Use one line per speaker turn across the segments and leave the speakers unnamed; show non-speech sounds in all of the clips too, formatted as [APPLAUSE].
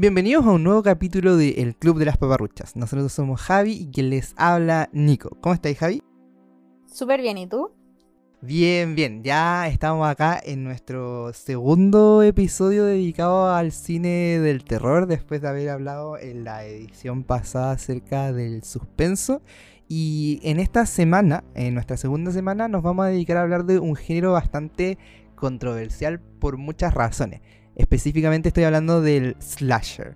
Bienvenidos a un nuevo capítulo de El Club de las Paparruchas. Nosotros somos Javi y quien les habla Nico. ¿Cómo estáis, Javi?
Súper bien, ¿y tú?
Bien, bien. Ya estamos acá en nuestro segundo episodio dedicado al cine del terror, después de haber hablado en la edición pasada acerca del suspenso. Y en esta semana, en nuestra segunda semana, nos vamos a dedicar a hablar de un género bastante controversial por muchas razones. Específicamente estoy hablando del slasher.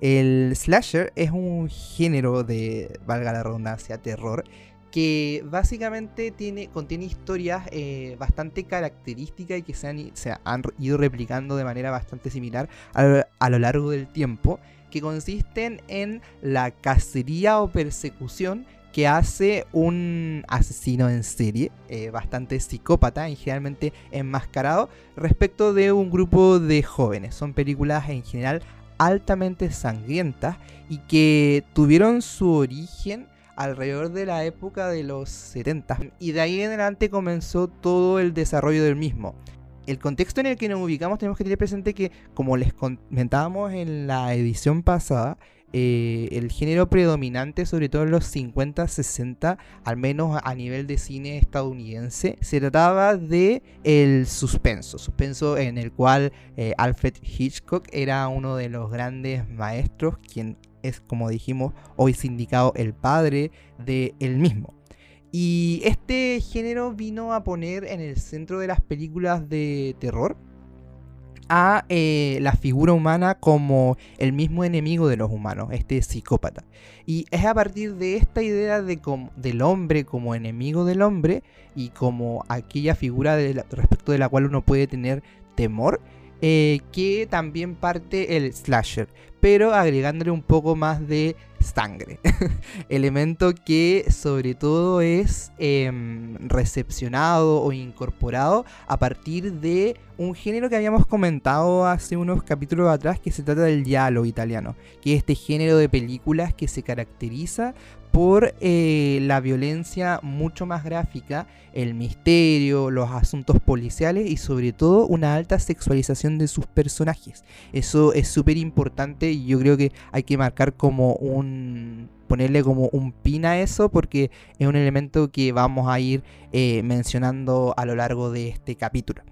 El slasher es un género de, valga la redundancia, terror, que básicamente tiene, contiene historias eh, bastante características y que se han, han, ido replicando de manera bastante similar a lo largo del tiempo, que consisten en la cacería o persecución que hace un asesino en serie, eh, bastante psicópata y generalmente enmascarado, respecto de un grupo de jóvenes. Son películas en general altamente sangrientas y que tuvieron su origen alrededor de la época de los 70 y de ahí en adelante comenzó todo el desarrollo del mismo. El contexto en el que nos ubicamos tenemos que tener presente que, como les comentábamos en la edición pasada, eh, el género predominante, sobre todo en los 50, 60, al menos a nivel de cine estadounidense, se trataba de el suspenso, suspenso en el cual eh, Alfred Hitchcock era uno de los grandes maestros, quien es, como dijimos, hoy sindicado el padre de mismo. Y este género vino a poner en el centro de las películas de terror a eh, la figura humana como el mismo enemigo de los humanos, este psicópata. Y es a partir de esta idea de del hombre como enemigo del hombre y como aquella figura respecto de la cual uno puede tener temor, eh, que también parte el slasher, pero agregándole un poco más de sangre. [LAUGHS] Elemento que sobre todo es em, recepcionado o incorporado a partir de un género que habíamos comentado hace unos capítulos atrás que se trata del giallo italiano, que es este género de películas que se caracteriza por eh, la violencia mucho más gráfica, el misterio, los asuntos policiales y sobre todo una alta sexualización de sus personajes. Eso es súper importante y yo creo que hay que marcar como un ponerle como un pin a eso porque es un elemento que vamos a ir eh, mencionando a lo largo de este capítulo.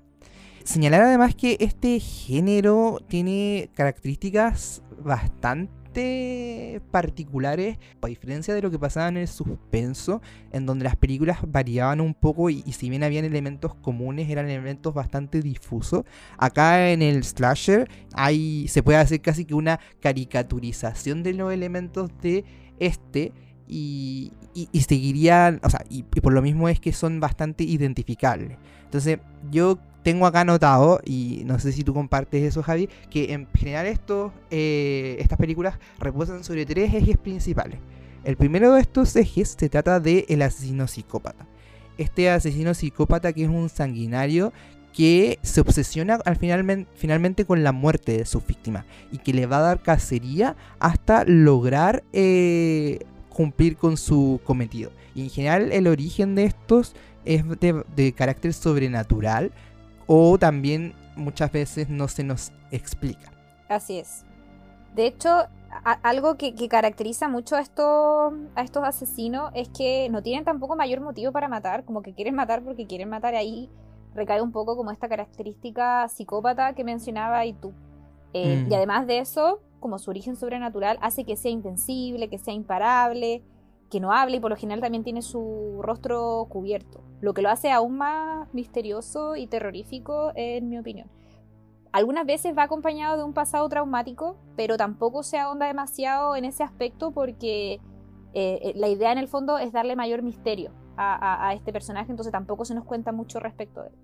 Señalar además que este género tiene características bastante particulares, a diferencia de lo que pasaba en el suspenso, en donde las películas variaban un poco y, si bien habían elementos comunes, eran elementos bastante difusos. Acá en el slasher hay, se puede hacer casi que una caricaturización de los elementos de este. Y, seguirían, o sea, y por lo mismo es que son bastante identificables. Entonces, yo tengo acá anotado, y no sé si tú compartes eso, Javi, que en general estos, eh, estas películas reposan sobre tres ejes principales. El primero de estos ejes se trata de el asesino psicópata. Este asesino psicópata que es un sanguinario que se obsesiona al final, finalmente con la muerte de su víctima y que le va a dar cacería hasta lograr eh, cumplir con su cometido. Y en general el origen de estos es de carácter sobrenatural, o también muchas veces no se nos explica.
Así es. De hecho, algo que, caracteriza mucho a estos, a estos asesinos es que no tienen tampoco mayor motivo para matar, como que quieren matar porque quieren matar. Ahí recae un poco como esta característica psicópata que mencionaba y tú. Eh, y mm. además de eso, como su origen sobrenatural hace que sea invencible, que sea imparable, que no hable y por lo general también tiene su rostro cubierto, lo que lo hace aún más misterioso y terrorífico en mi opinión. Algunas veces va acompañado de un pasado traumático, pero tampoco se ahonda demasiado en ese aspecto porque eh, eh, la idea en el fondo es darle mayor misterio a, a, este personaje, entonces tampoco se nos cuenta mucho respecto de él.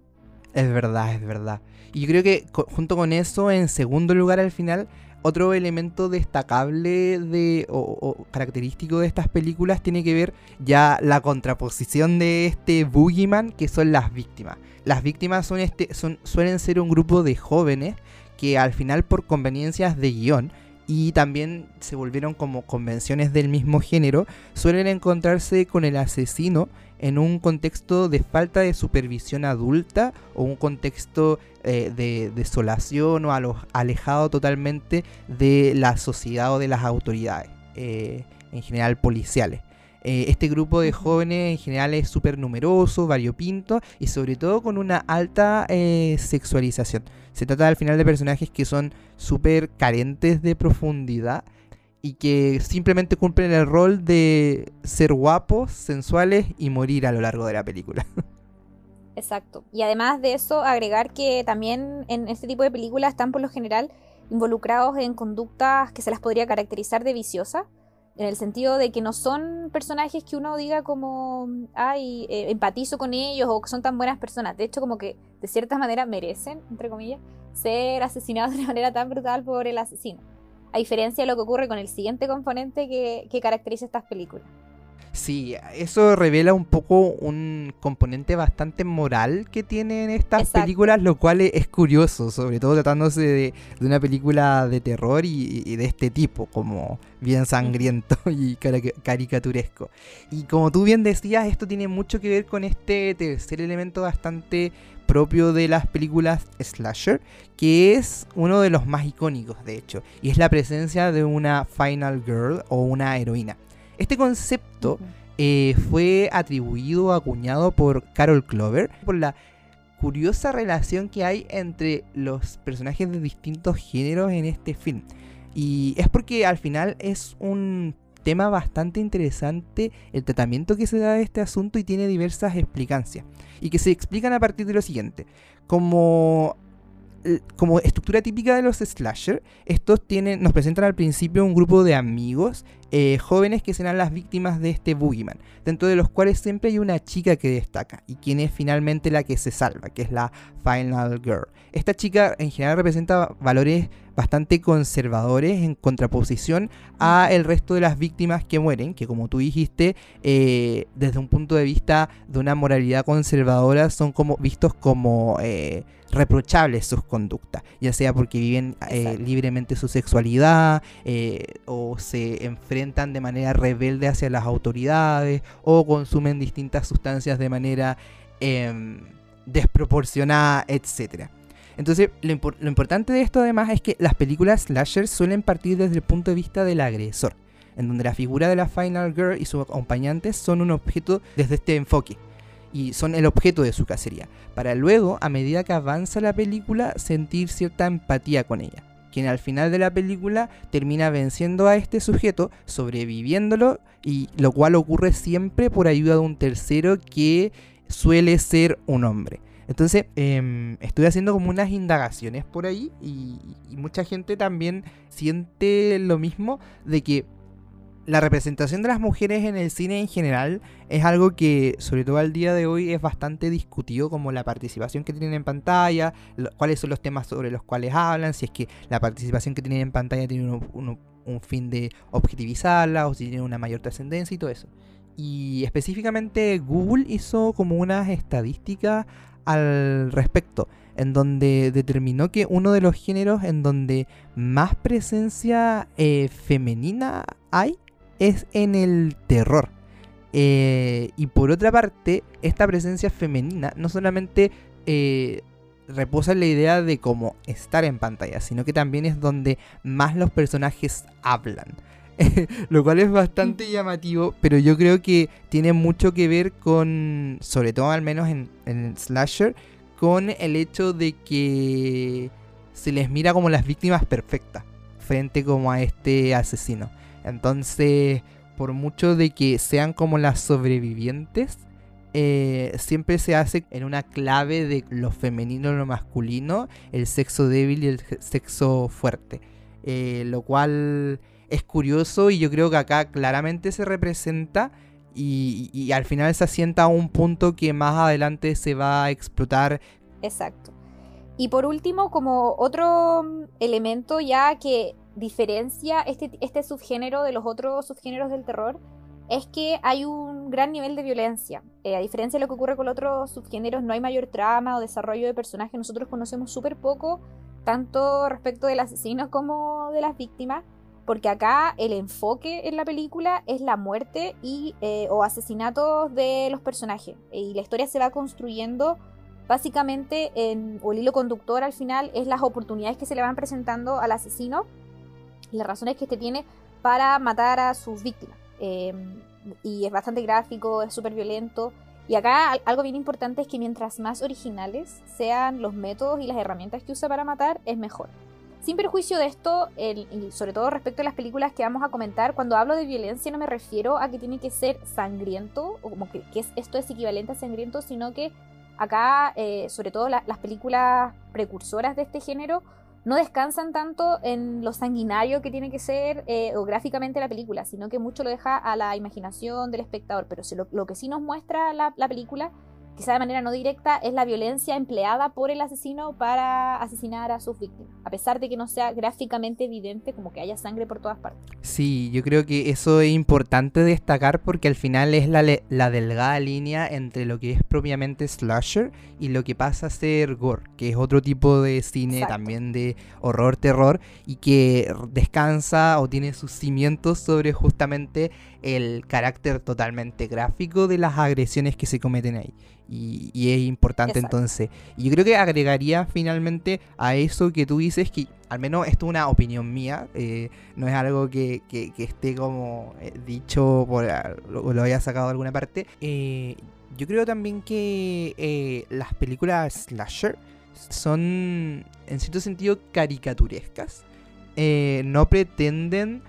Es verdad, es verdad. Y yo creo que junto con eso, en segundo lugar al final, otro elemento destacable de, o, característico de estas películas tiene que ver ya la contraposición de este boogeyman que son las víctimas. Las víctimas son este, son, suelen ser un grupo de jóvenes que al final por conveniencias de guion y también se volvieron como convenciones del mismo género, suelen encontrarse con el asesino en un contexto de falta de supervisión adulta o un contexto eh, de desolación o alejado totalmente de la sociedad o de las autoridades, eh, en general policiales. Eh, este grupo de jóvenes en general es súper numeroso, variopinto y sobre todo con una alta sexualización. Se trata al final de personajes que son súper carentes de profundidad y que simplemente cumplen el rol de ser guapos, sensuales y morir a lo largo de la película. [LAUGHS]
Exacto. Y además de eso, agregar que también en este tipo de películas están por lo general involucrados en conductas que se las podría caracterizar de viciosa, en el sentido de que no son personajes que uno diga como, ay, eh, empatizo con ellos o que son tan buenas personas. De hecho, como que de cierta manera merecen, entre comillas, ser asesinados [LAUGHS] de una manera tan brutal por el asesino a diferencia de lo que ocurre con el siguiente componente que, caracteriza estas películas.
Sí, eso revela un poco un componente bastante moral que tienen estas películas, lo cual es curioso, sobre todo tratándose de, una película de terror y, de este tipo, como bien sangriento [LAUGHS] y caricaturesco. Y como tú bien decías, esto tiene mucho que ver con este tercer elemento bastante propio de las películas slasher, que es uno de los más icónicos, de hecho, y es la presencia de una final girl o una heroína. Este concepto eh, fue atribuido o acuñado por Carol Clover por la curiosa relación que hay entre los personajes de distintos géneros en este film. Y es porque al final es un tema bastante interesante el tratamiento que se da de este asunto y tiene diversas explicancias. Y que se explican a partir de lo siguiente. Como como estructura típica de los slasher, estos tienen, nos presentan al principio un grupo de amigos eh, jóvenes que serán las víctimas de este boogeyman, dentro de los cuales siempre hay una chica que destaca y quien es finalmente la que se salva, que es la Final Girl. Esta chica en general representa valores bastante conservadores en contraposición a el resto de las víctimas que mueren, que como tú dijiste, eh, desde un punto de vista de una moralidad conservadora son como vistos como eh, reprochables sus conductas, ya sea porque viven libremente su sexualidad o se enfrentan de manera rebelde hacia las autoridades o consumen distintas sustancias de manera em, desproporcionada, etc. Entonces, lo, importante de esto además es que las películas slasher suelen partir desde el punto de vista del agresor, en donde la figura de la Final Girl y sus acompañantes son un objeto desde este enfoque y son el objeto de su cacería, para luego, a medida que avanza la película, sentir cierta empatía con ella quien al final de la película termina venciendo a este sujeto, sobreviviéndolo, y lo cual ocurre siempre por ayuda de un tercero que suele ser un hombre. Entonces, em, estoy haciendo como unas indagaciones por ahí y, mucha gente también siente lo mismo de que la representación de las mujeres en el cine en general es algo que, sobre todo al día de hoy, es bastante discutido, como la participación que tienen en pantalla, cuáles son los temas sobre los cuales hablan, si es que la participación que tienen en pantalla tiene un fin de objetivizarla o si tiene una mayor trascendencia y todo eso. Y específicamente Google hizo como unas estadísticas al respecto, en donde determinó que uno de los géneros en donde más presencia eh, femenina hay es en el terror. Eh, y por otra parte, esta presencia femenina no solamente eh, reposa en la idea de cómo estar en pantalla, sino que también es donde más los personajes hablan. [LAUGHS] Lo cual es bastante llamativo, pero yo creo que tiene mucho que ver con, sobre todo al menos en, en Slasher, con el hecho de que se les mira como las víctimas perfectas frente como a este asesino. Entonces, por mucho de que sean como las sobrevivientes, eh, siempre se hace en una clave de lo femenino, lo masculino, el sexo débil y el sexo fuerte. Eh, lo cual es curioso y yo creo que acá claramente se representa y, y, al final se asienta a un punto que más adelante se va a explotar.
Exacto. Y por último, como otro elemento ya que diferencia este, este subgénero de los otros subgéneros del terror es que hay un gran nivel de violencia. Eh, a diferencia de lo que ocurre con otros subgéneros, no hay mayor trama o desarrollo de personajes. Nosotros conocemos súper poco, tanto respecto del asesino como de las víctimas. porque acá el enfoque en la película es la muerte y, eh, o asesinatos de los personajes. Y la historia se va construyendo básicamente en, el hilo conductor al final es las oportunidades que se le van presentando al asesino y las razones que este tiene para matar a sus víctimas. Em, y es bastante gráfico, es súper violento. Y acá algo bien importante es que mientras más originales sean los métodos y las herramientas que usa para matar, es mejor. Sin perjuicio de esto, y sobre todo respecto a las películas que vamos a comentar, cuando hablo de violencia no me refiero a que tiene que ser sangriento, o como que, esto es equivalente a sangriento, sino que acá, eh, sobre todo las películas precursoras de este género, no descansan tanto en lo sanguinario que tiene que ser eh, o gráficamente la película, sino que mucho lo deja a la imaginación del espectador. Pero lo, que sí nos muestra la película quizá de manera no directa, es la violencia empleada por el asesino para asesinar a sus víctimas, a pesar de que no sea gráficamente evidente como que haya sangre por todas partes.
Sí, yo creo que eso es importante destacar porque al final es la, la delgada línea entre lo que es propiamente slasher y lo que pasa a ser gore, que es otro tipo de cine también de horror-terror y que descansa o tiene sus cimientos sobre justamente el carácter totalmente gráfico de las agresiones que se cometen ahí. Y, es importante entonces. Y yo creo que agregaría finalmente a eso que tú dices, que al menos esto es una opinión mía, eh, no es algo que, esté como eh, dicho por lo, lo haya sacado de alguna parte. Eh, yo creo también que las películas slasher son en cierto sentido caricaturescas. no pretenden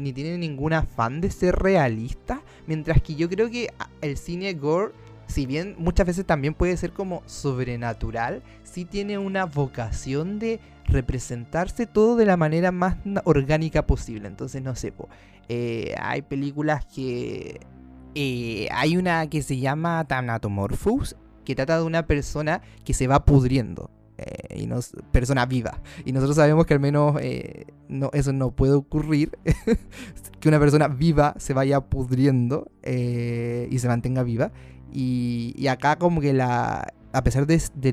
ni tienen ningún afán de ser realistas. Mientras que yo creo que el cine gore si bien muchas veces también puede ser como sobrenatural, sí tiene una vocación de representarse todo de la manera más orgánica posible. Entonces, no sé, eh, hay películas que... Eh, hay una que se llama Thanatomorphos, que trata de una persona que se va pudriendo. Eh, y no, persona viva. Y nosotros sabemos que al menos no, eso no puede ocurrir. [LAUGHS] que una persona viva se vaya pudriendo y se mantenga viva. Y, acá como que la... A pesar de, de,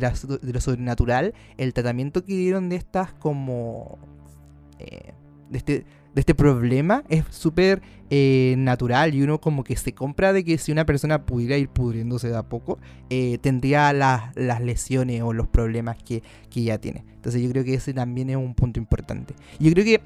lo sobrenatural, el tratamiento que dieron de estas como... Eh, de, este, de este problema es súper eh, natural y uno como que se compra de que si una persona pudiera ir pudriéndose de a poco, eh, tendría las, las, lesiones o los problemas que, que ya tiene. Entonces yo creo que ese también es un punto importante. Yo creo que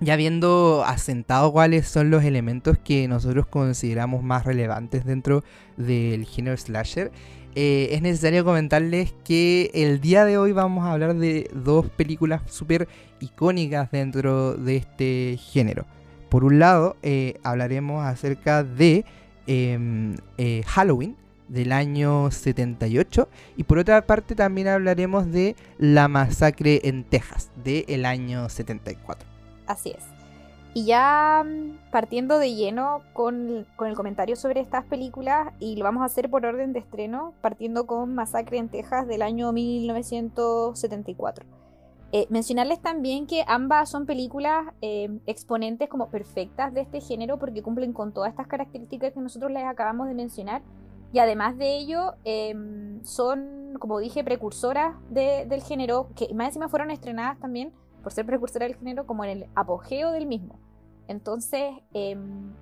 ya habiendo asentado cuáles son los elementos que nosotros consideramos más relevantes dentro del género slasher, eh, es necesario comentarles que el día de hoy vamos a hablar de dos películas súper icónicas dentro de este género. Por un lado, eh, hablaremos acerca de em, eh, Halloween del año 78 y por otra parte también hablaremos de La masacre en Texas del año 74.
Así es. Y ya mm, partiendo de lleno con, el comentario sobre estas películas, y lo vamos a hacer por orden de estreno, partiendo con Masacre en Texas del año 1974. Eh, mencionarles también que ambas son películas eh, exponentes como perfectas de este género porque cumplen con todas estas características que nosotros les acabamos de mencionar y además de ello em, son, como dije, precursoras del género que más encima fueron estrenadas también por ser precursora del género, como en el apogeo del mismo. Entonces, em,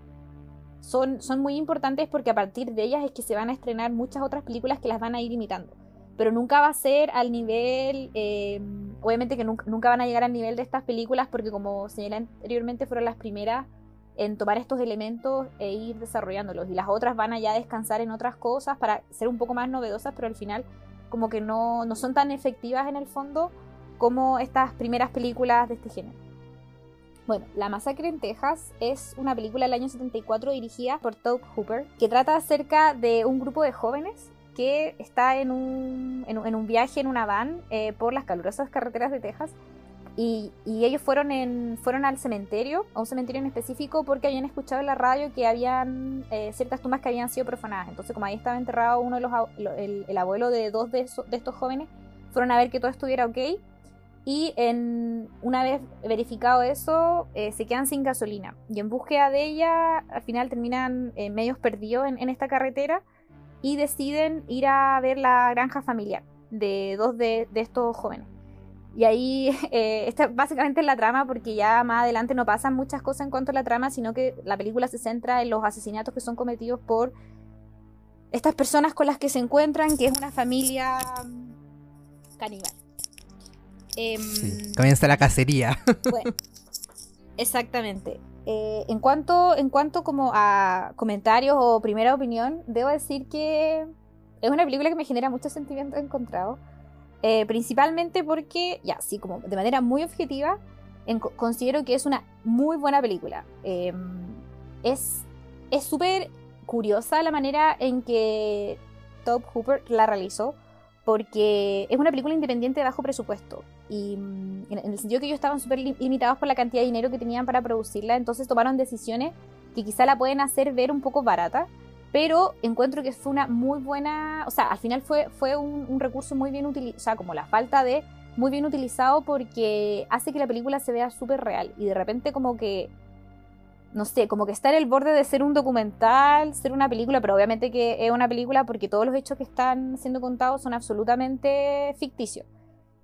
son, son muy importantes porque a partir de ellas es que se van a estrenar muchas otras películas que las van a ir imitando. Pero nunca va a ser al nivel, em, obviamente que nunca, nunca, van a llegar al nivel de estas películas porque como señalé anteriormente fueron las primeras en tomar estos elementos e ir desarrollándolos. Y las otras van a ya descansar en otras cosas para ser un poco más novedosas, pero al final como que no, no son tan efectivas en el fondo como estas primeras películas de este género. Bueno, La Masacre en Texas es una película del año 74 dirigida por Tobe Hooper que trata acerca de un grupo de jóvenes que está en un, en, un viaje en una van eh, por las calurosas carreteras de Texas y, ellos fueron, en, fueron al cementerio, a un cementerio en específico, porque habían escuchado en la radio que habían eh, ciertas tumbas que habían sido profanadas. Entonces, como ahí estaba enterrado uno de los, el, el abuelo de dos de, de estos jóvenes, fueron a ver que todo estuviera ok y una vez verificado eso, eh, se quedan sin gasolina. Y en búsqueda de ella, al final terminan eh, medios perdidos en, esta carretera y deciden ir a ver la granja familiar de dos de, estos jóvenes. Y ahí, [LAUGHS] eh, esta básicamente es la trama, porque ya más adelante no pasan muchas cosas en cuanto a la trama, sino que la película se centra en los asesinatos que son cometidos por estas personas con las que se encuentran, que es una familia mm, caníbal.
Em, sí, comienza la cacería. [LAUGHS]
Bueno, exactamente. Eh, en cuanto, en cuanto como a comentarios o primera opinión, debo decir que es una película que me genera muchos sentimientos encontrados. Eh, principalmente porque, ya, sí, como de manera muy objetiva, considero que es una muy buena película. Em, es súper curiosa la manera en que Top Hooper la realizó, porque es una película independiente de bajo presupuesto. Y mm, en, el sentido que ellos estaban súper limitados por la cantidad de dinero que tenían para producirla, entonces tomaron decisiones que quizá la pueden hacer ver un poco barata, pero encuentro que fue una muy buena, o sea, al final fue, fue un, recurso muy bien utilizado, o sea, como la falta de muy bien utilizado porque hace que la película se vea súper real y de repente como que no sé, como que está en el borde de ser un documental, ser una película, pero obviamente que es una película porque todos los hechos que están siendo contados son absolutamente ficticios.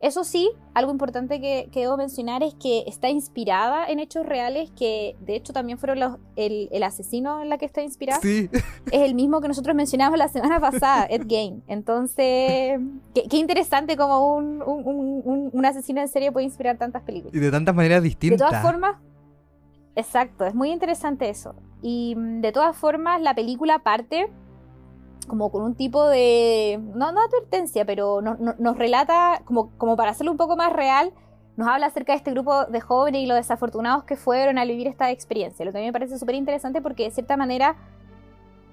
Eso sí, algo importante que, debo mencionar es que está inspirada en hechos reales que de hecho también fueron los, el, asesino en la que está inspirada.
Sí.
Es el mismo que nosotros mencionamos la semana pasada, [LAUGHS] Ed Gein. Entonces, qué, interesante como un, un, un, asesino en serie puede inspirar tantas películas.
Y de tantas maneras distintas.
De todas formas, exacto, es muy interesante eso. Y mm, de todas formas, la película parte como con un tipo de, no, advertencia, pero nos relata, como, para hacerlo un poco más real, nos habla acerca de este grupo de jóvenes y los desafortunados que fueron a vivir esta experiencia, lo que a mí me parece súper interesante porque de cierta manera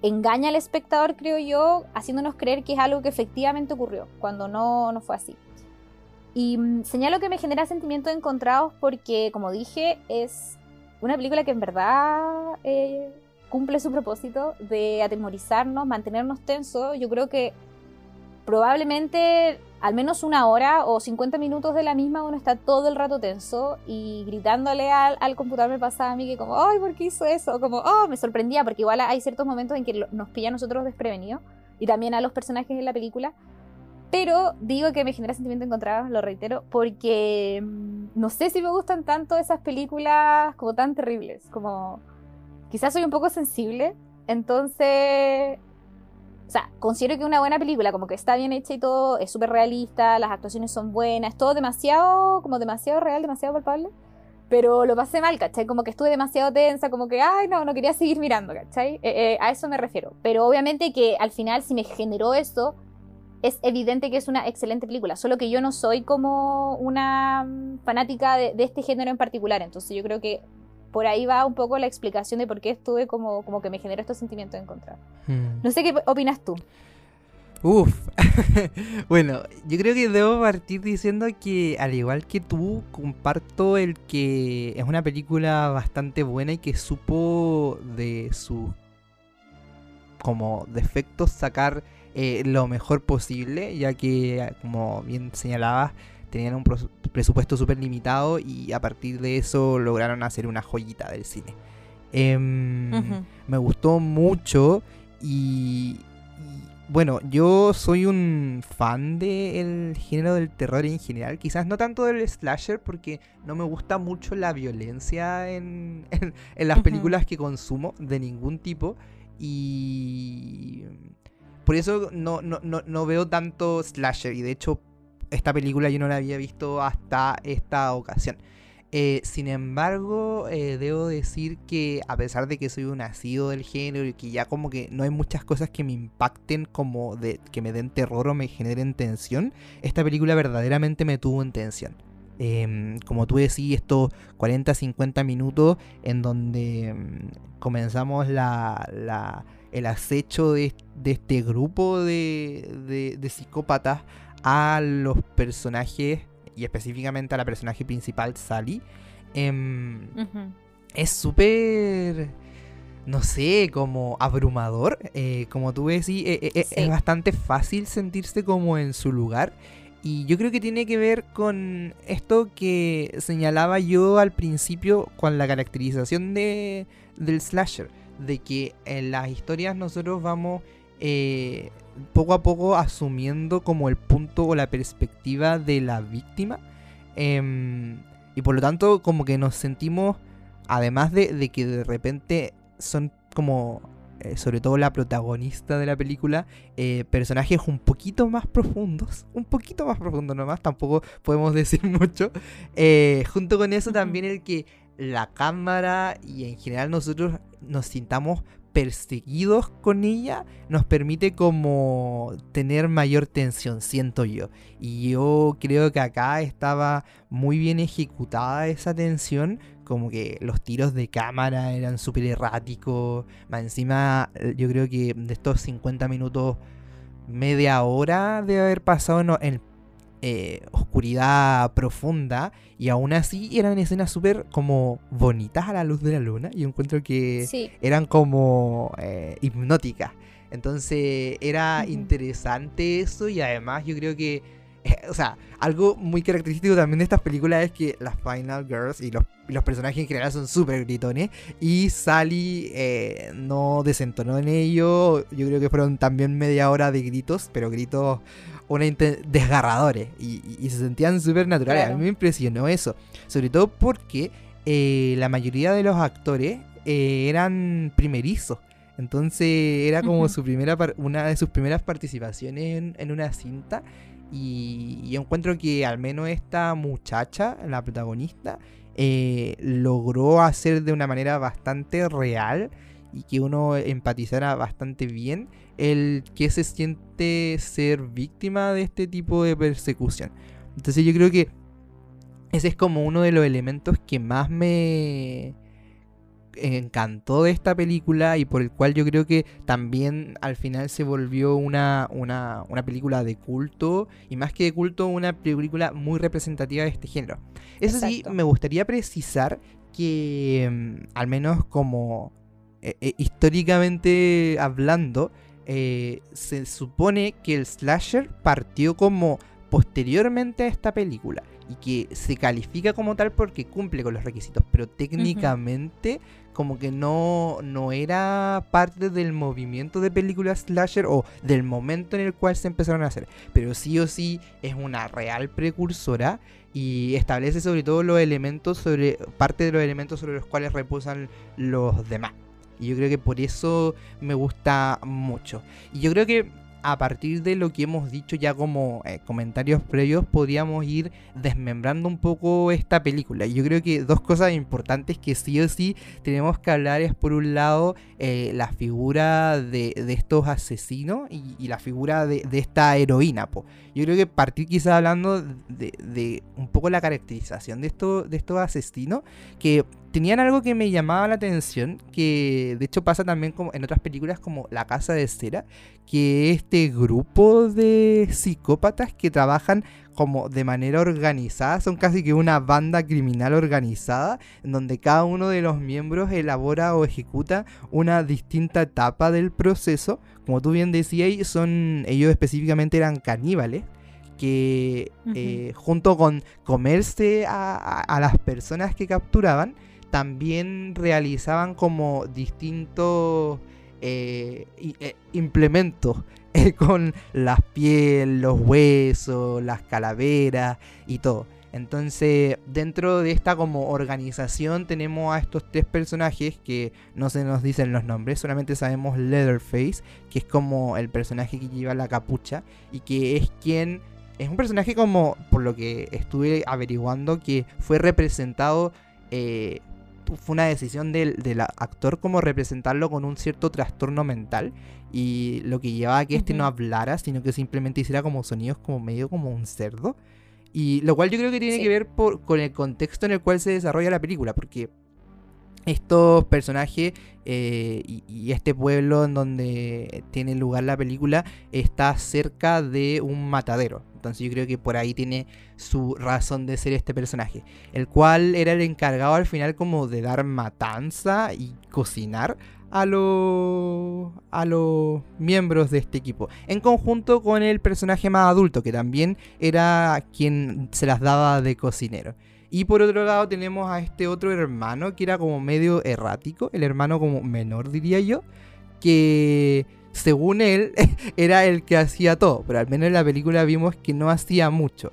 engaña al espectador, creo yo, haciéndonos creer que es algo que efectivamente ocurrió, cuando no, no fue así. Y mm, señalo que me genera sentimientos encontrados porque, como dije, es una película que en verdad... Eh, cumple su propósito de atemorizarnos, mantenernos tensos. Yo creo que probablemente al menos una hora o 50 minutos de la misma uno está todo el rato tenso y gritándole al, al computador me pasaba a mí que como, ay, ¿por qué hizo eso? Como, oh, me sorprendía porque igual hay ciertos momentos en que nos pilla a nosotros desprevenidos y también a los personajes en la película. Pero digo que me genera sentimiento encontrado, lo reitero, porque mm, no sé si me gustan tanto esas películas como tan terribles, como quizás soy un poco sensible, entonces, o sea, considero que una buena película, como que está bien hecha y todo, es súper realista, las actuaciones son buenas, todo demasiado, como demasiado real, demasiado palpable, pero lo pasé mal, ¿cachai? Como que estuve demasiado tensa, como que, ay, no, no quería seguir mirando, ¿cachai? Eh, eh, a eso me refiero. Pero obviamente que al final, si me generó eso, es evidente que es una excelente película, solo que yo no soy como una fanática de, de, este género en particular, entonces yo creo que por ahí va un poco la explicación de por qué estuve como, como que me generó estos sentimientos de encontrar. Hmm. No sé qué opinas tú.
Uf, [LAUGHS] bueno, yo creo que debo partir diciendo que al igual que tú, comparto el que es una película bastante buena y que supo de sus como defectos sacar eh, lo mejor posible, ya que como bien señalabas, tenían un presupuesto súper limitado y a partir de eso lograron hacer una joyita del cine. Em, me gustó mucho y, bueno, yo soy un fan del género del terror en general, quizás no tanto del slasher porque no me gusta mucho la violencia en, [LAUGHS] en, las películas que consumo de ningún tipo y por eso no, no, no, no veo tanto slasher y de hecho esta película yo no la había visto hasta esta ocasión. Eh, sin embargo, eh, debo decir que a pesar de que soy un nacido del género y que ya como que no hay muchas cosas que me impacten como de que me den terror o me generen tensión, esta película verdaderamente me tuvo en tensión. Em, como tú decís, estos 40-50 minutos en donde em, comenzamos la, el acecho de, este grupo de, de psicópatas a los personajes, y específicamente a la personaje principal, Sally, em, es súper, no sé, como abrumador. Eh, como tú ves, eh, eh, es bastante fácil sentirse como en su lugar. Y yo creo que tiene que ver con esto que señalaba yo al principio con la caracterización de, del slasher. De que en las historias nosotros vamos poco a poco asumiendo como el punto o la perspectiva de la víctima. Em, y por lo tanto, como que nos sentimos, además de, que de repente son como, eh, sobre todo la protagonista de la película, eh, personajes un poquito más profundos, un poquito más profundos nomás, tampoco podemos [LAUGHS] decir mucho. Eh, junto con eso también el que la cámara y en general nosotros nos sintamos perseguidos con ella nos permite como tener mayor tensión, siento yo. Y yo creo que acá estaba muy bien ejecutada esa tensión, como que los tiros de cámara eran súper erráticos. Encima, yo creo que de estos 50 minutos, media hora de haber pasado en, eh, oscuridad profunda y aún así eran escenas súper como bonitas a la luz de la luna. y encuentro que eran como eh, hipnóticas. Entonces era interesante eso y además yo creo que, o sea, algo muy característico también de estas películas es que las Final Girls y los, los personajes en general son súper gritones y Sally eh, no desentonó en ello. Yo creo que fueron también media hora de gritos, pero gritos una desgarradores y, se sentían súper naturales. A mí me impresionó eso, sobre todo porque eh, la mayoría de los actores eh, eran primerizos. Entonces era como su primera una de sus primeras participaciones en, una cinta. Y, yo encuentro que al menos esta muchacha, la protagonista, eh, logró hacer de una manera bastante real y que uno empatizara bastante bien el que se siente ser víctima de este tipo de persecución. Entonces yo creo que ese es como uno de los elementos que más me encantó de esta película y por el cual yo creo que también al final se volvió una, una, una película de culto y más que de culto una película muy representativa de este género. Eso sí, me gustaría precisar que mm, al menos como eh, eh, históricamente hablando, eh, se supone que el slasher partió como posteriormente a esta película y que se califica como tal porque cumple con los requisitos, pero técnicamente como que no, no era parte del movimiento de películas slasher o del momento en el cual se empezaron a hacer, pero sí o sí es una real precursora y establece sobre todo los elementos sobre parte de los elementos sobre los cuales reposan los demás. Y yo creo que por eso me gusta mucho. Y yo creo que a partir de lo que hemos dicho ya como eh, comentarios previos, podríamos ir desmembrando un poco esta película. Y yo creo que dos cosas importantes que sí o sí tenemos que hablar es por un lado eh, la figura de, estos asesinos y, la figura de, esta heroína. Yo creo que partir quizás hablando de, un poco la caracterización de, esto, de estos asesinos, que tenían algo que me llamaba la atención, que de hecho pasa también como en otras películas como La Casa de Cera, que este grupo de psicópatas que trabajan como de manera organizada, son casi que una banda criminal organizada, en donde cada uno de los miembros elabora o ejecuta una distinta etapa del proceso. Como tú bien decías, son, ellos específicamente eran caníbales que eh, junto con comerse a, las personas que capturaban, también realizaban como distintos eh, eh, implementos [LAUGHS] con las pieles, los huesos, las calaveras y todo. Entonces, dentro de esta como organización tenemos a estos tres personajes que no se nos dicen los nombres, solamente sabemos Leatherface, que es como el personaje que lleva la capucha y que es quien es un personaje como, por lo que estuve averiguando, que fue representado eh, fue una decisión del, actor como representarlo con un cierto trastorno mental y lo que llevaba a que este no hablara, sino que simplemente hiciera como sonidos como medio como un cerdo. Y lo cual yo creo que tiene que ver por, con el contexto en el cual se desarrolla la película, porque estos personajes eh, y, este pueblo en donde tiene lugar la película está cerca de un matadero. Entonces yo creo que por ahí tiene su razón de ser este personaje. El cual era el encargado al final como de dar matanza y cocinar a, los a los miembros de este equipo. En conjunto con el personaje más adulto, que también era quien se las daba de cocinero. Y por otro lado tenemos a este otro hermano que era como medio errático, el hermano como menor diría yo, que según él [LAUGHS] era el que hacía todo, pero al menos en la película vimos que no hacía mucho.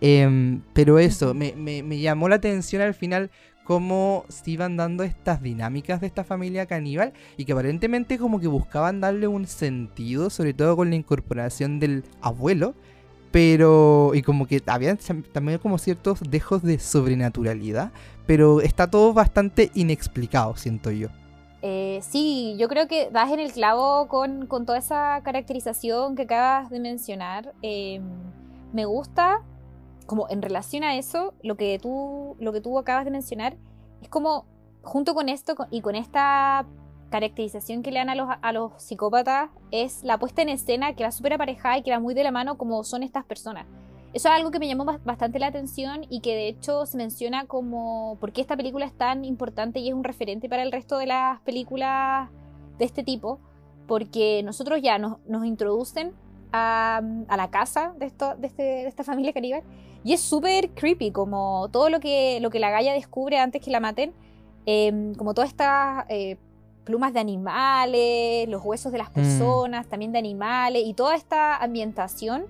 Em, pero eso, me, me, me llamó la atención al final cómo se iban dando estas dinámicas de esta familia caníbal y que aparentemente como que buscaban darle un sentido, sobre todo con la incorporación del abuelo, pero y como que había también como ciertos dejos de sobrenaturalidad, pero está todo bastante inexplicado, siento yo.
Eh, sí, yo creo que das en el clavo con, con toda esa caracterización que acabas de mencionar. Em, me gusta, como en relación a eso, lo que tú, lo que tú acabas de mencionar, es como, junto con esto y con esta caracterización que le dan a los, a los psicópatas, es la puesta en escena que va súper aparejada y que va muy de la mano como son estas personas. Eso es algo que me llamó bastante la atención y que de hecho se menciona como por qué esta película es tan importante y es un referente para el resto de las películas de este tipo, porque nosotros ya nos, nos introducen a, a, la casa de, esto, de, este, de esta familia caníbal y es súper creepy, como todo lo que, lo que la Gaia descubre antes que la maten, eh, como todas estas eh, plumas de animales, los huesos de las mm. personas, también de animales y toda esta ambientación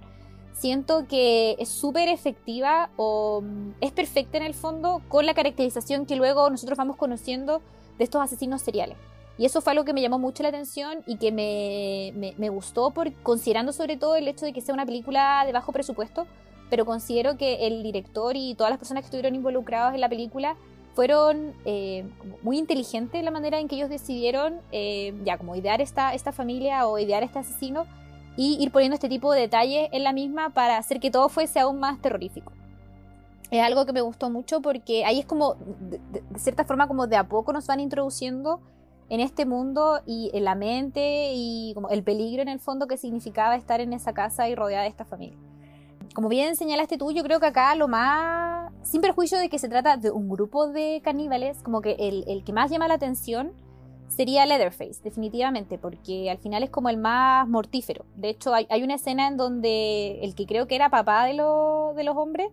siento que es súper efectiva o mm, es perfecta en el fondo con la caracterización que luego nosotros vamos conociendo de estos asesinos seriales. Y eso fue algo que me llamó mucho la atención y que me, me, gustó, por, considerando sobre todo el hecho de que sea una película de bajo presupuesto, pero considero que el director y todas las personas que estuvieron involucradas en la película fueron eh, muy inteligentes en la manera en que ellos decidieron eh, ya como idear esta, esta familia o idear este asesino y ir poniendo este tipo de detalles en la misma para hacer que todo fuese aún más terrorífico. Es algo que me gustó mucho porque ahí es como, de, cierta forma, como de a poco nos van introduciendo en este mundo y en la mente y como el peligro en el fondo que significaba estar en esa casa y rodeada de esta familia. Como bien señalaste tú, yo creo que acá lo más, sin perjuicio de que se trata de un grupo de caníbales, como que el, el que más llama la atención sería Leatherface, definitivamente, porque al final es como el más mortífero. De hecho, hay, una escena en donde el que creo que era papá de, de los hombres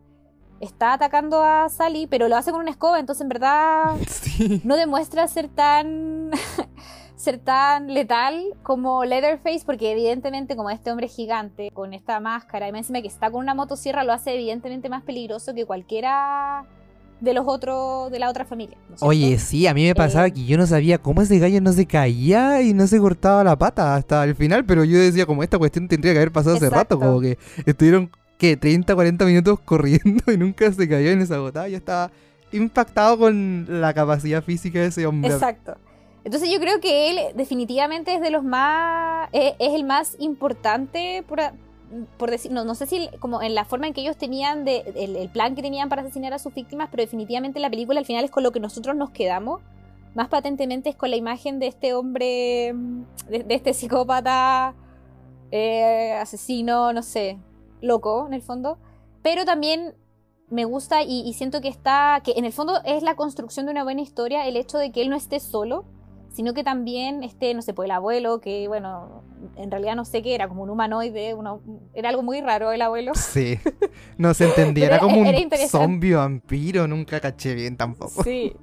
está atacando a Sally, pero lo hace con una escoba, entonces en verdad [LAUGHS] no demuestra ser tan [LAUGHS] ser tan letal como Leatherface, porque evidentemente como este hombre gigante con esta máscara y me encima que está con una motosierra lo hace evidentemente más peligroso que cualquiera de los otros, de la otra familia.
Oye, sí, a mí me pasaba eh, que yo no sabía cómo ese gallo no se caía y no se cortaba la pata hasta el final, pero yo decía como esta cuestión tendría que haber pasado hace rato, como que estuvieron, ¿qué? 30, 40 minutos corriendo [LAUGHS] y nunca se cayó en esa botada. Yo estaba impactado con la capacidad física de ese hombre.
Exacto. Entonces yo creo que él definitivamente es de los más, es, es el más importante por, por decir, no, no sé si como en la forma en que ellos tenían, el, plan que tenían para asesinar a sus víctimas, pero definitivamente la película al final es con lo que nosotros nos quedamos. Más patentemente es con la imagen de este hombre, de, este psicópata, eh, asesino, no sé, loco en el fondo. Pero también me gusta y siento que está, que en el fondo es la construcción de una buena historia el hecho de que él no esté solo, sino que también este, no sé, pues el abuelo, que bueno, en realidad no sé qué era, como un humanoide, uno, era algo muy raro el abuelo.
Sí, no se entendía, era, como un zombie vampiro, nunca caché bien tampoco.
Sí,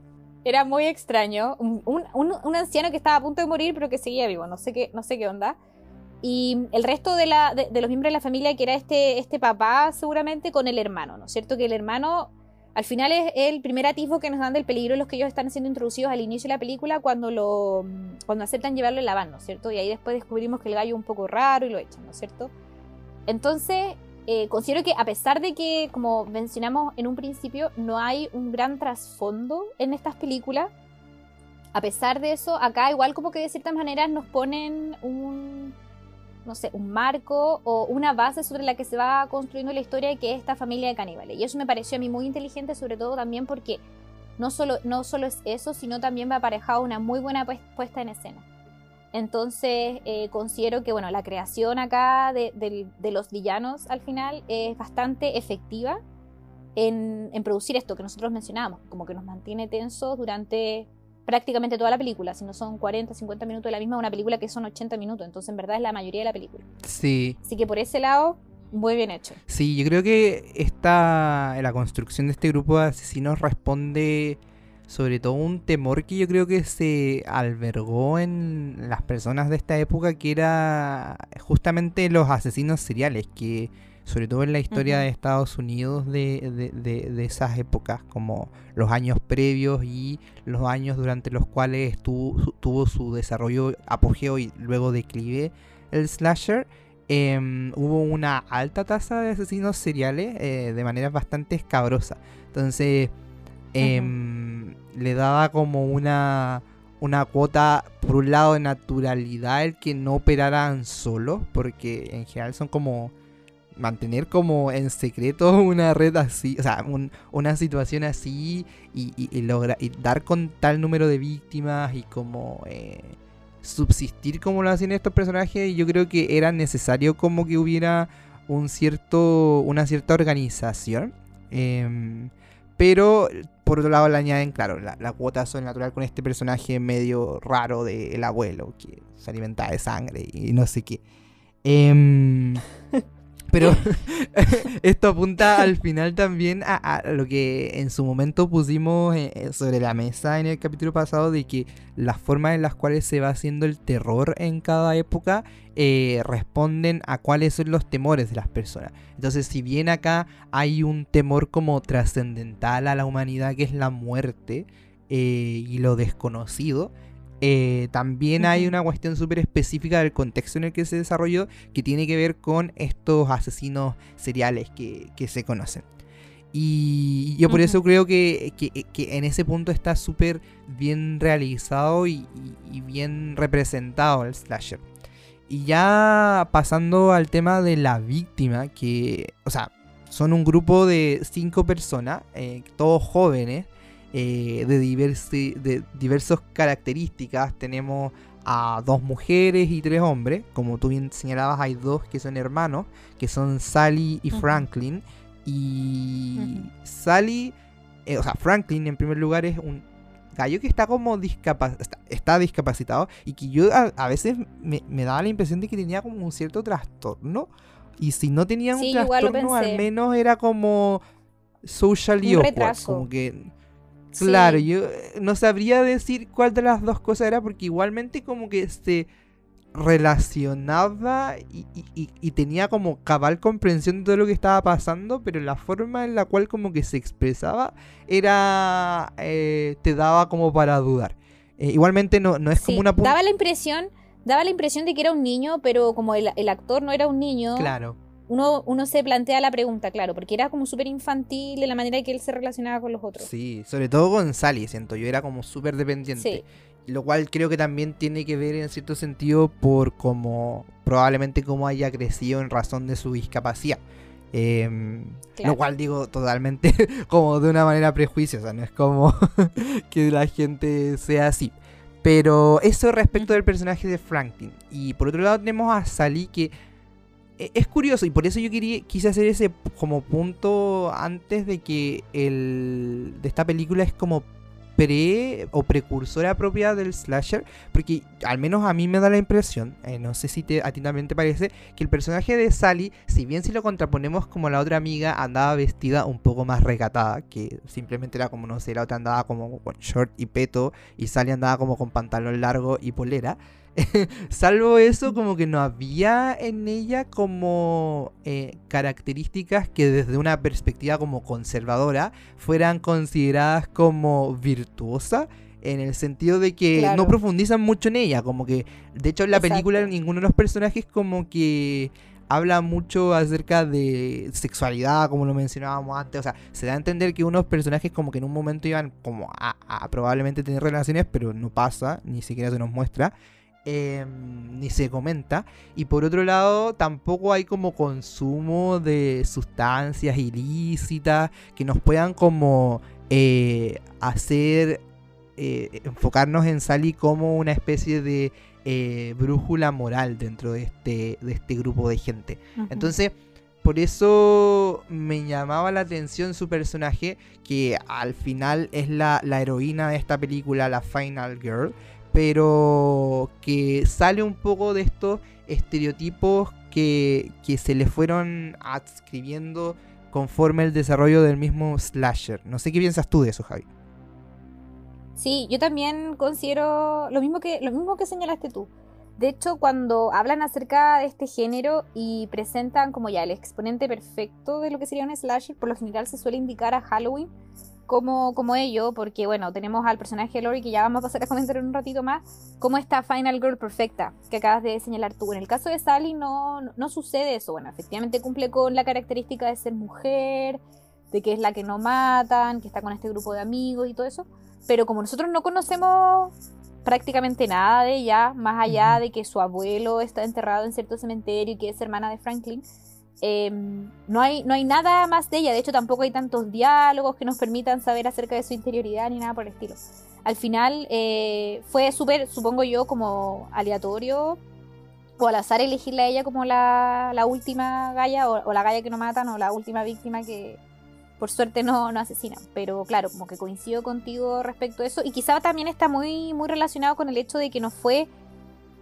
era muy extraño, un, un, anciano que estaba a punto de morir pero que seguía vivo, no sé qué, no sé qué onda. Y el resto de, la, de, de los miembros de la familia, que era este, este papá seguramente con el hermano, ¿no es cierto? Que el hermano al final es el primer atisbo que nos dan del peligro los que ellos están siendo introducidos al inicio de la película cuando lo cuando aceptan llevarlo en la van, ¿no es cierto? Y ahí después descubrimos que el gallo es un poco raro y lo echan, ¿no es cierto? Entonces, eh, considero que a pesar de que, como mencionamos en un principio, no hay un gran trasfondo en estas películas, a pesar de eso, acá igual como que de ciertas maneras nos ponen un, no sé, un marco o una base sobre la que se va construyendo la historia que es esta familia de caníbales. Y eso me pareció a mí muy inteligente, sobre todo también porque no solo, no solo es eso, sino también va aparejado una muy buena puesta en escena. Entonces eh, considero que bueno, la creación acá de, los villanos al final es bastante efectiva en, en producir esto que nosotros mencionábamos, como que nos mantiene tensos durante prácticamente toda la película, si no son 40, 50 minutos de la misma, una película que son 80 minutos, entonces en verdad es la mayoría de la película.
Sí.
Así que por ese lado, muy bien hecho.
Sí, yo creo que esta, la construcción de este grupo de asesinos responde sobre todo un temor que yo creo que se albergó en las personas de esta época, que era justamente los asesinos seriales, que sobre todo en la historia de Estados Unidos de, de, esas épocas, como los años previos y los años durante los cuales tuvo su desarrollo apogeo y luego declive el slasher. Em, hubo una alta tasa de asesinos seriales eh, de manera bastante escabrosa. Entonces, em, le daba como una, una cuota, por un lado, de naturalidad el que no operaran solos, porque en general son como mantener como en secreto [LAUGHS] una red así, o sea, una situación así y, y, y dar con tal número de víctimas y como eh, subsistir como lo hacían estos personajes, yo creo que era necesario como que hubiera un cierto, una cierta organización. Em, pero por otro lado le añaden, claro, la, la cuota natural con este personaje medio raro del abuelo, que se alimenta de sangre y no sé qué. Eh, [LAUGHS] pero [LAUGHS] [LAUGHS] esto apunta al final también a, lo que en su momento pusimos eh, eh, sobre la mesa en el capítulo pasado de que las formas en las cuales se va haciendo el terror en cada época eh, responden a cuáles son los temores de las personas. Entonces, si bien acá hay un temor como trascendental a la humanidad que es la muerte y lo desconocido, eh, también hay una cuestión súper específica del contexto en el que se desarrolló que tiene que ver con estos asesinos seriales que, se conocen. Y yo por eso creo que, en ese punto está súper bien realizado y, bien representado el slasher. Y ya pasando al tema de la víctima, que, o sea, son un grupo de cinco personas, eh, todos jóvenes, eh, de, diversi, de diversas características. Tenemos a dos mujeres y tres hombres. Como tú bien señalabas, hay dos que son hermanos, que son Sally y Franklin. Y Sally, eh, o sea, Franklin en primer lugar es un gallo que está como está, discapacitado y que yo a, veces me, daba la impresión de que tenía como un cierto trastorno. Y si no tenía un trastorno, al menos era como socially
un
como que Claro, yo eh, no sabría decir cuál de las dos cosas era porque igualmente como que se relacionaba y, tenía como cabal comprensión de todo lo que estaba pasando, pero la forma en la cual como que se expresaba era... Eh, te daba como para dudar. Eh, igualmente no, no es como una...
Daba la impresión... Daba la impresión de que era un niño, pero como el, el actor no era un niño,
claro
uno, uno se plantea la pregunta, claro, porque era como súper infantil en la manera que él se relacionaba con los otros.
Sí, sobre todo con Sally, siento yo, era como súper dependiente. Lo cual creo que también tiene que ver en cierto sentido por cómo, probablemente cómo haya crecido en razón de su discapacidad. Em, lo cual digo totalmente [LAUGHS] como de una manera prejuiciosa, no es como [LAUGHS] que la gente sea así. Pero eso respecto del personaje de Franklin. Y por otro lado tenemos a Sally que es curioso y por eso yo quería, quise hacer ese como punto antes de que el de esta película es como pre o precursora propia del slasher, porque al menos a mí me da la impresión, eh, no sé si te, a ti también te parece, que el personaje de Sally, si bien si lo contraponemos como la otra amiga, andaba vestida un poco más recatada, que simplemente era como, no sé, la otra andaba como con short y peto, y Sally andaba como con pantalón largo y polera. [LAUGHS] Salvo eso, como que no había en ella como eh, características que desde una perspectiva como conservadora fueran consideradas como virtuosas en el sentido de que no profundizan mucho en ella, como que de hecho en la película ninguno de los personajes como que habla mucho acerca de sexualidad, como lo mencionábamos antes, o sea, se da a entender que unos personajes como que en un momento iban como a, a probablemente tener relaciones, pero no pasa, ni siquiera se nos muestra. Em, ni se comenta. Y por otro lado, tampoco hay como consumo de sustancias ilícitas que nos puedan como eh, hacer eh, enfocarnos en Sally como una especie de eh, brújula moral dentro de este, de este grupo de gente. Entonces, por eso me llamaba la atención su personaje, que al final es la, la heroína de esta película, la Final Girl pero que sale un poco de estos estereotipos que, se le fueron adscribiendo conforme el desarrollo del mismo slasher. No sé qué piensas tú de eso, Javi.
Sí, yo también considero lo mismo que lo mismo que señalaste tú. De hecho, cuando hablan acerca de este género y presentan como ya el exponente perfecto de lo que sería un slasher, por lo general se suele indicar a Halloween como, como ello, porque bueno, tenemos al personaje de Lori que ya vamos a pasar a comentar en un ratito más, como esta Final Girl perfecta que acabas de señalar tú. En el caso de Sally no, no sucede eso, bueno, efectivamente cumple con la característica de ser mujer, de que es la que no matan, que está con este grupo de amigos y todo eso, pero como nosotros no conocemos prácticamente nada de ella, más allá de que su abuelo está enterrado en cierto cementerio y que es hermana de Franklin, Em, no, hay, no hay nada más de ella, de hecho tampoco hay tantos diálogos que nos permitan saber acerca de su interioridad ni nada por el estilo. Al final eh, fue súper, supongo yo, como aleatorio o al azar elegirle a ella como la, la última galla o, la galla que no matan o la última víctima que por suerte no, no asesinan. Pero claro, como que coincido contigo respecto a eso y quizá también está muy, muy relacionado con el hecho de que no fue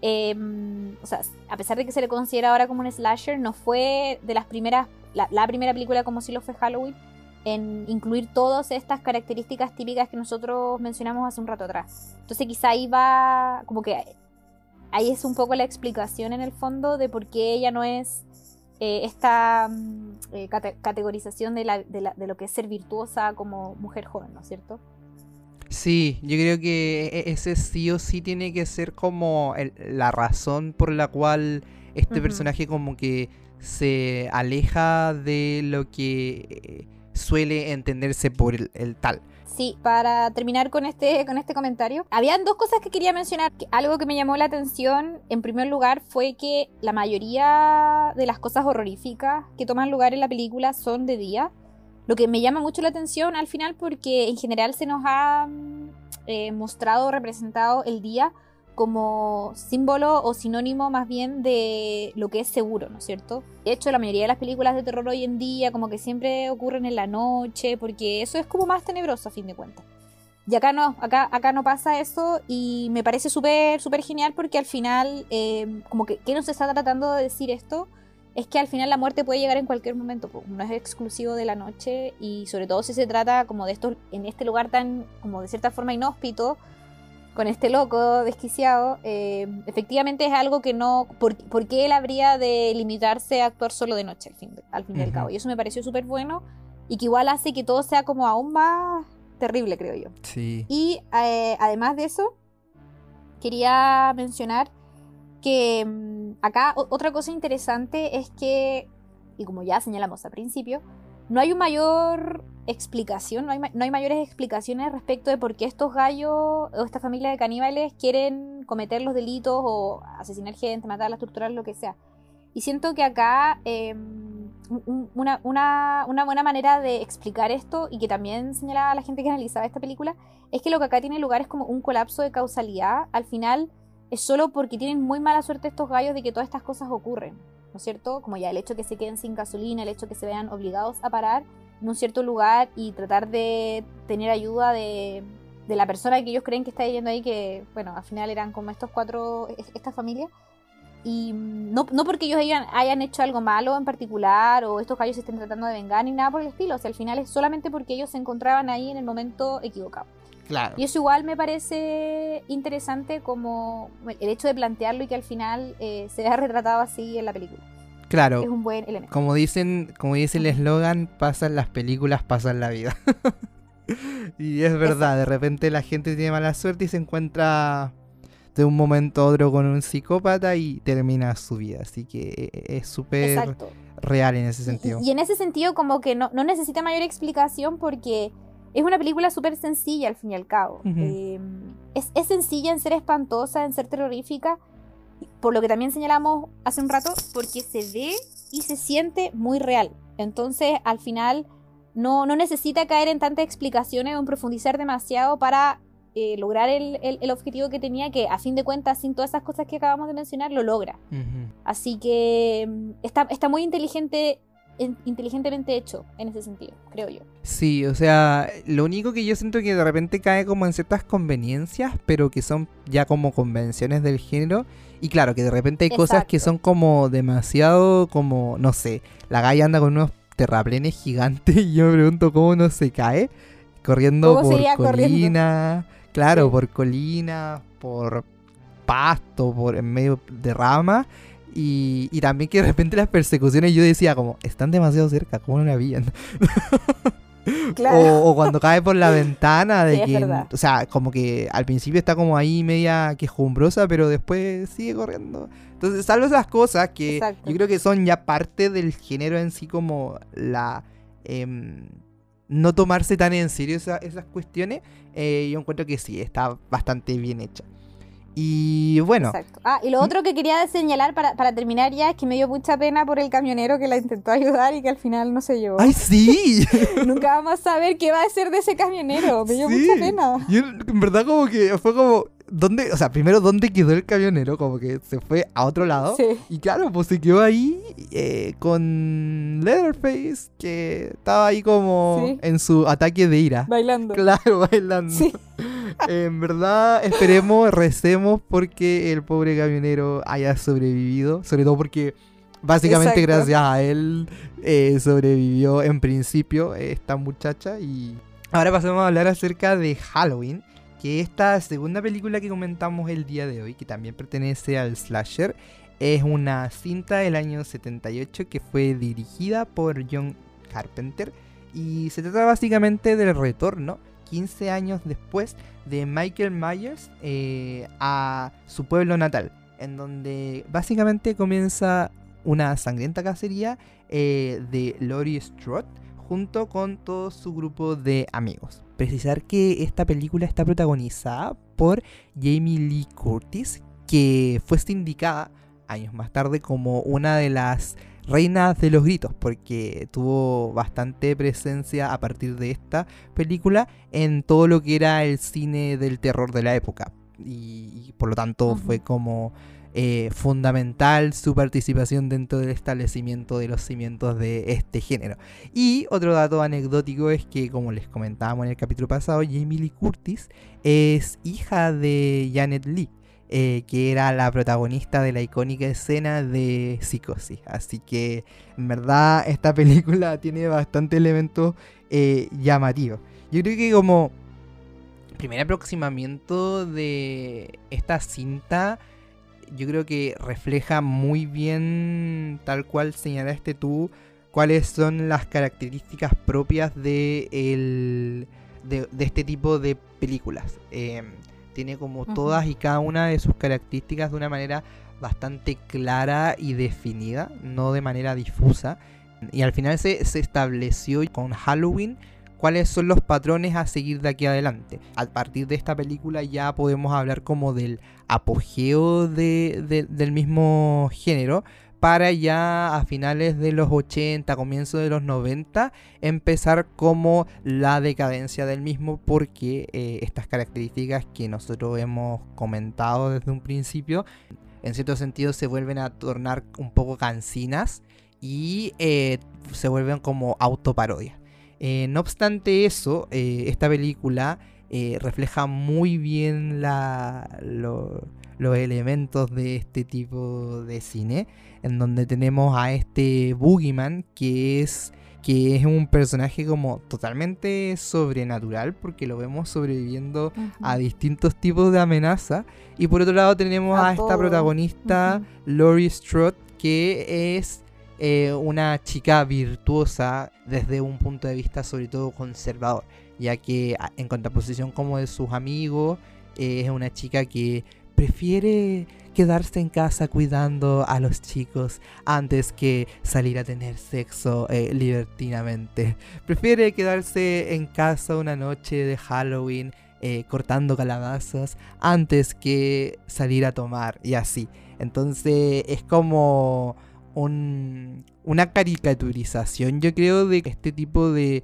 Em, o sea, a pesar de que se le considera ahora como un slasher, no fue de las primeras, la, primera película como si lo fue Halloween, en incluir todas estas características típicas que nosotros mencionamos hace un rato atrás. Entonces quizá ahí va, como que ahí es un poco la explicación en el fondo de por qué ella no es eh, esta mm, eh, categorización de, la, de, la, de lo que es ser virtuosa como mujer joven, ¿no es cierto?
Sí, yo creo que e-, ese sí o sí tiene que ser como la razón por la cual este personaje como que se aleja de lo que eh, suele entenderse por el, tal.
Sí, para terminar con este, con este comentario, habían dos cosas que quería mencionar. Algo que me llamó la atención, en primer lugar, fue que la mayoría de las cosas horroríficas que toman lugar en la película son de día. Lo que me llama mucho la atención al final porque en general se nos ha eh, mostrado, representado el día como símbolo o sinónimo más bien de lo que es seguro, ¿no es cierto? De hecho, la mayoría de las películas de terror hoy en día como que siempre ocurren en la noche, porque eso es como más tenebroso a fin de cuentas. Y acá no, acá, acá no pasa eso y me parece súper, súper genial porque al final, eh, como que, ¿qué nos está tratando de decir esto? Es que al final la muerte puede llegar en cualquier momento, no es exclusivo de la noche y sobre todo si se trata como de esto en este lugar tan como de cierta forma inhóspito con este loco desquiciado, eh, efectivamente es algo que no, por, qué él habría de limitarse a actuar solo de noche al fin, al fin y al cabo? Y eso me pareció súper bueno y que igual hace que todo sea como aún más terrible, creo yo.
Sí.
Y eh, además de eso, quería mencionar que mm, acá otra cosa interesante es que, y como ya señalamos al principio, no hay una mayor explicación, no hay, no hay mayores explicaciones respecto de por qué estos gallos o esta familia de caníbales quieren cometer los delitos o asesinar gente, matarla, torturar, lo que sea. Y siento que acá em, una, una, una, buena manera de explicar esto y que también señalaba la gente que analizaba esta película es que lo que acá tiene lugar es como un colapso de causalidad. Al final, es solo porque tienen muy mala suerte estos gallos de que todas estas cosas ocurren, ¿no es cierto? Como ya el hecho que se queden sin gasolina, el hecho que se vean obligados a parar en un cierto lugar y tratar de tener ayuda de, la persona que ellos creen que está yendo ahí, que, bueno, al final eran como estos cuatro, esta familia. Y no, no porque ellos hayan, hecho algo malo en particular o estos gallos estén tratando de vengar ni nada por el estilo, o sea, al final es solamente porque ellos se encontraban ahí en el momento equivocado. Y eso igual me parece interesante como el hecho de plantearlo y que al final eh, se vea [LAUGHS] retratado así en la película.
Claro.
Es un buen elemento.
Como dicen, como dice el eslogan, pasan las películas, pasan la vida. [LAUGHS] y es verdad, de repente la gente tiene mala suerte y se encuentra de un momento a otro con un psicópata y termina su vida. Así que e, e, es súper real en ese sentido.
Y, en ese sentido como que no, no necesita mayor explicación porque es una película súper sencilla al fin y al cabo. Em, es, sencilla en ser espantosa, en ser terrorífica, por lo que también señalamos hace un rato, porque se ve y se siente muy real. Entonces, al final, no, no necesita caer en tantas explicaciones o en profundizar demasiado para eh, lograr el, objetivo que tenía, que a fin de cuentas, sin todas esas cosas que acabamos de mencionar, lo logra. Así que em, está, está muy inteligente inteligentemente hecho en ese sentido, creo yo.
Sí, o sea, lo único que yo siento que de repente cae como en ciertas conveniencias, pero que son ya como convenciones del género. Y claro, que de repente hay cosas que son como demasiado, como, no sé, la galla anda con unos terraplenes gigantes [LAUGHS] y yo me pregunto cómo no se cae corriendo por colina, claro, por colina, por pasto, por en medio de ramas. Y, y también que de repente las persecuciones yo decía como, están demasiado cerca, ¿cómo no la habían? [LAUGHS]
Claro.
O, o cuando cae por la ventana de
Sí,
que, o sea, como que al principio está como ahí media quejumbrosa, pero después sigue corriendo. Entonces, salvo esas cosas que
Exacto.
yo creo que son ya parte del género en sí, como la... em, no tomarse tan en serio esa- esas cuestiones, eh, yo encuentro que sí, está bastante bien hecha. Y bueno,
Exacto. Ah, y lo otro que quería señalar para, para terminar ya es que me dio mucha pena por el camionero que la intentó ayudar y que al final no se llevó.
¡ay sí! [LAUGHS]
Nunca vamos a saber qué va a ser de ese camionero. Me dio
Sí.
mucha pena.
Yo en verdad como que fue como... ¿Dónde? O sea, primero, ¿dónde quedó el camionero? Como que se fue a otro lado.
Sí.
Y claro, pues se quedó ahí eh, con Leatherface, que estaba ahí como
Sí.
en su ataque de ira.
Bailando.
Claro, [LAUGHS] bailando.
Sí.
En verdad, esperemos, recemos porque el pobre camionero haya sobrevivido. Sobre todo porque básicamente
Exacto.
gracias a él eh, sobrevivió en principio esta muchacha. Y ahora pasemos a hablar acerca de Halloween. Que esta segunda película que comentamos el día de hoy, que también pertenece al slasher, es una cinta del año 78 que fue dirigida por John Carpenter. Y se trata básicamente del retorno, 15 años después, de Michael Myers eh, a su pueblo natal, en donde básicamente comienza una sangrienta cacería eh, de Laurie Strode junto con todo su grupo de amigos. Precisar que esta película está protagonizada por Jamie Lee Curtis, que fue sindicada años más tarde como una de las reinas de los gritos, porque tuvo bastante presencia a partir de esta película en todo lo que era el cine del terror de la época. Y, y por lo tanto fue como eh, fundamental su participación dentro del establecimiento de los cimientos de este género. Y otro dato anecdótico es que, como les comentábamos en el capítulo pasado, Jamie Lee Curtis es hija de Janet Lee, eh, que era la protagonista de la icónica escena de Psicosis. Así que, en verdad, esta [LAUGHS] película tiene bastante elementos eh, llamativos. Yo creo que como primer aproximamiento de esta cinta, yo creo que refleja muy bien, tal cual señalaste tú, cuáles son las características propias de, el- de, de este tipo de películas. Eh, tiene como todas y cada una de sus características de una manera bastante clara y definida, no de manera difusa. Y al final se, se estableció con Halloween cuáles son los patrones a seguir de aquí adelante. A partir de esta película ya podemos hablar como del apogeo de- de- del mismo género para ya a finales de los 80, comienzos de los 90, empezar como la decadencia del mismo porque eh, estas características que nosotros hemos comentado desde un principio, en cierto sentido se vuelven a tornar un poco cansinas y eh, se vuelven como autoparodias. Eh, no obstante eso, eh, esta película eh, refleja muy bien la- lo- los elementos de este tipo de cine, en donde tenemos a este Boogeyman que es que es un personaje como totalmente sobrenatural porque lo vemos sobreviviendo a distintos tipos de amenaza. Y por otro lado tenemos a,
A
esta protagonista Laurie Strode que es eh, una chica virtuosa desde un punto de vista sobre todo conservador, ya que en contraposición como de sus amigos, eh, es una chica que prefiere quedarse en casa cuidando a los chicos antes que salir a tener sexo eh, libertinamente. Prefiere quedarse en casa una noche de Halloween cortando calabazas antes que salir a tomar y así. Entonces es como un- una caricaturización, yo creo, de este tipo de,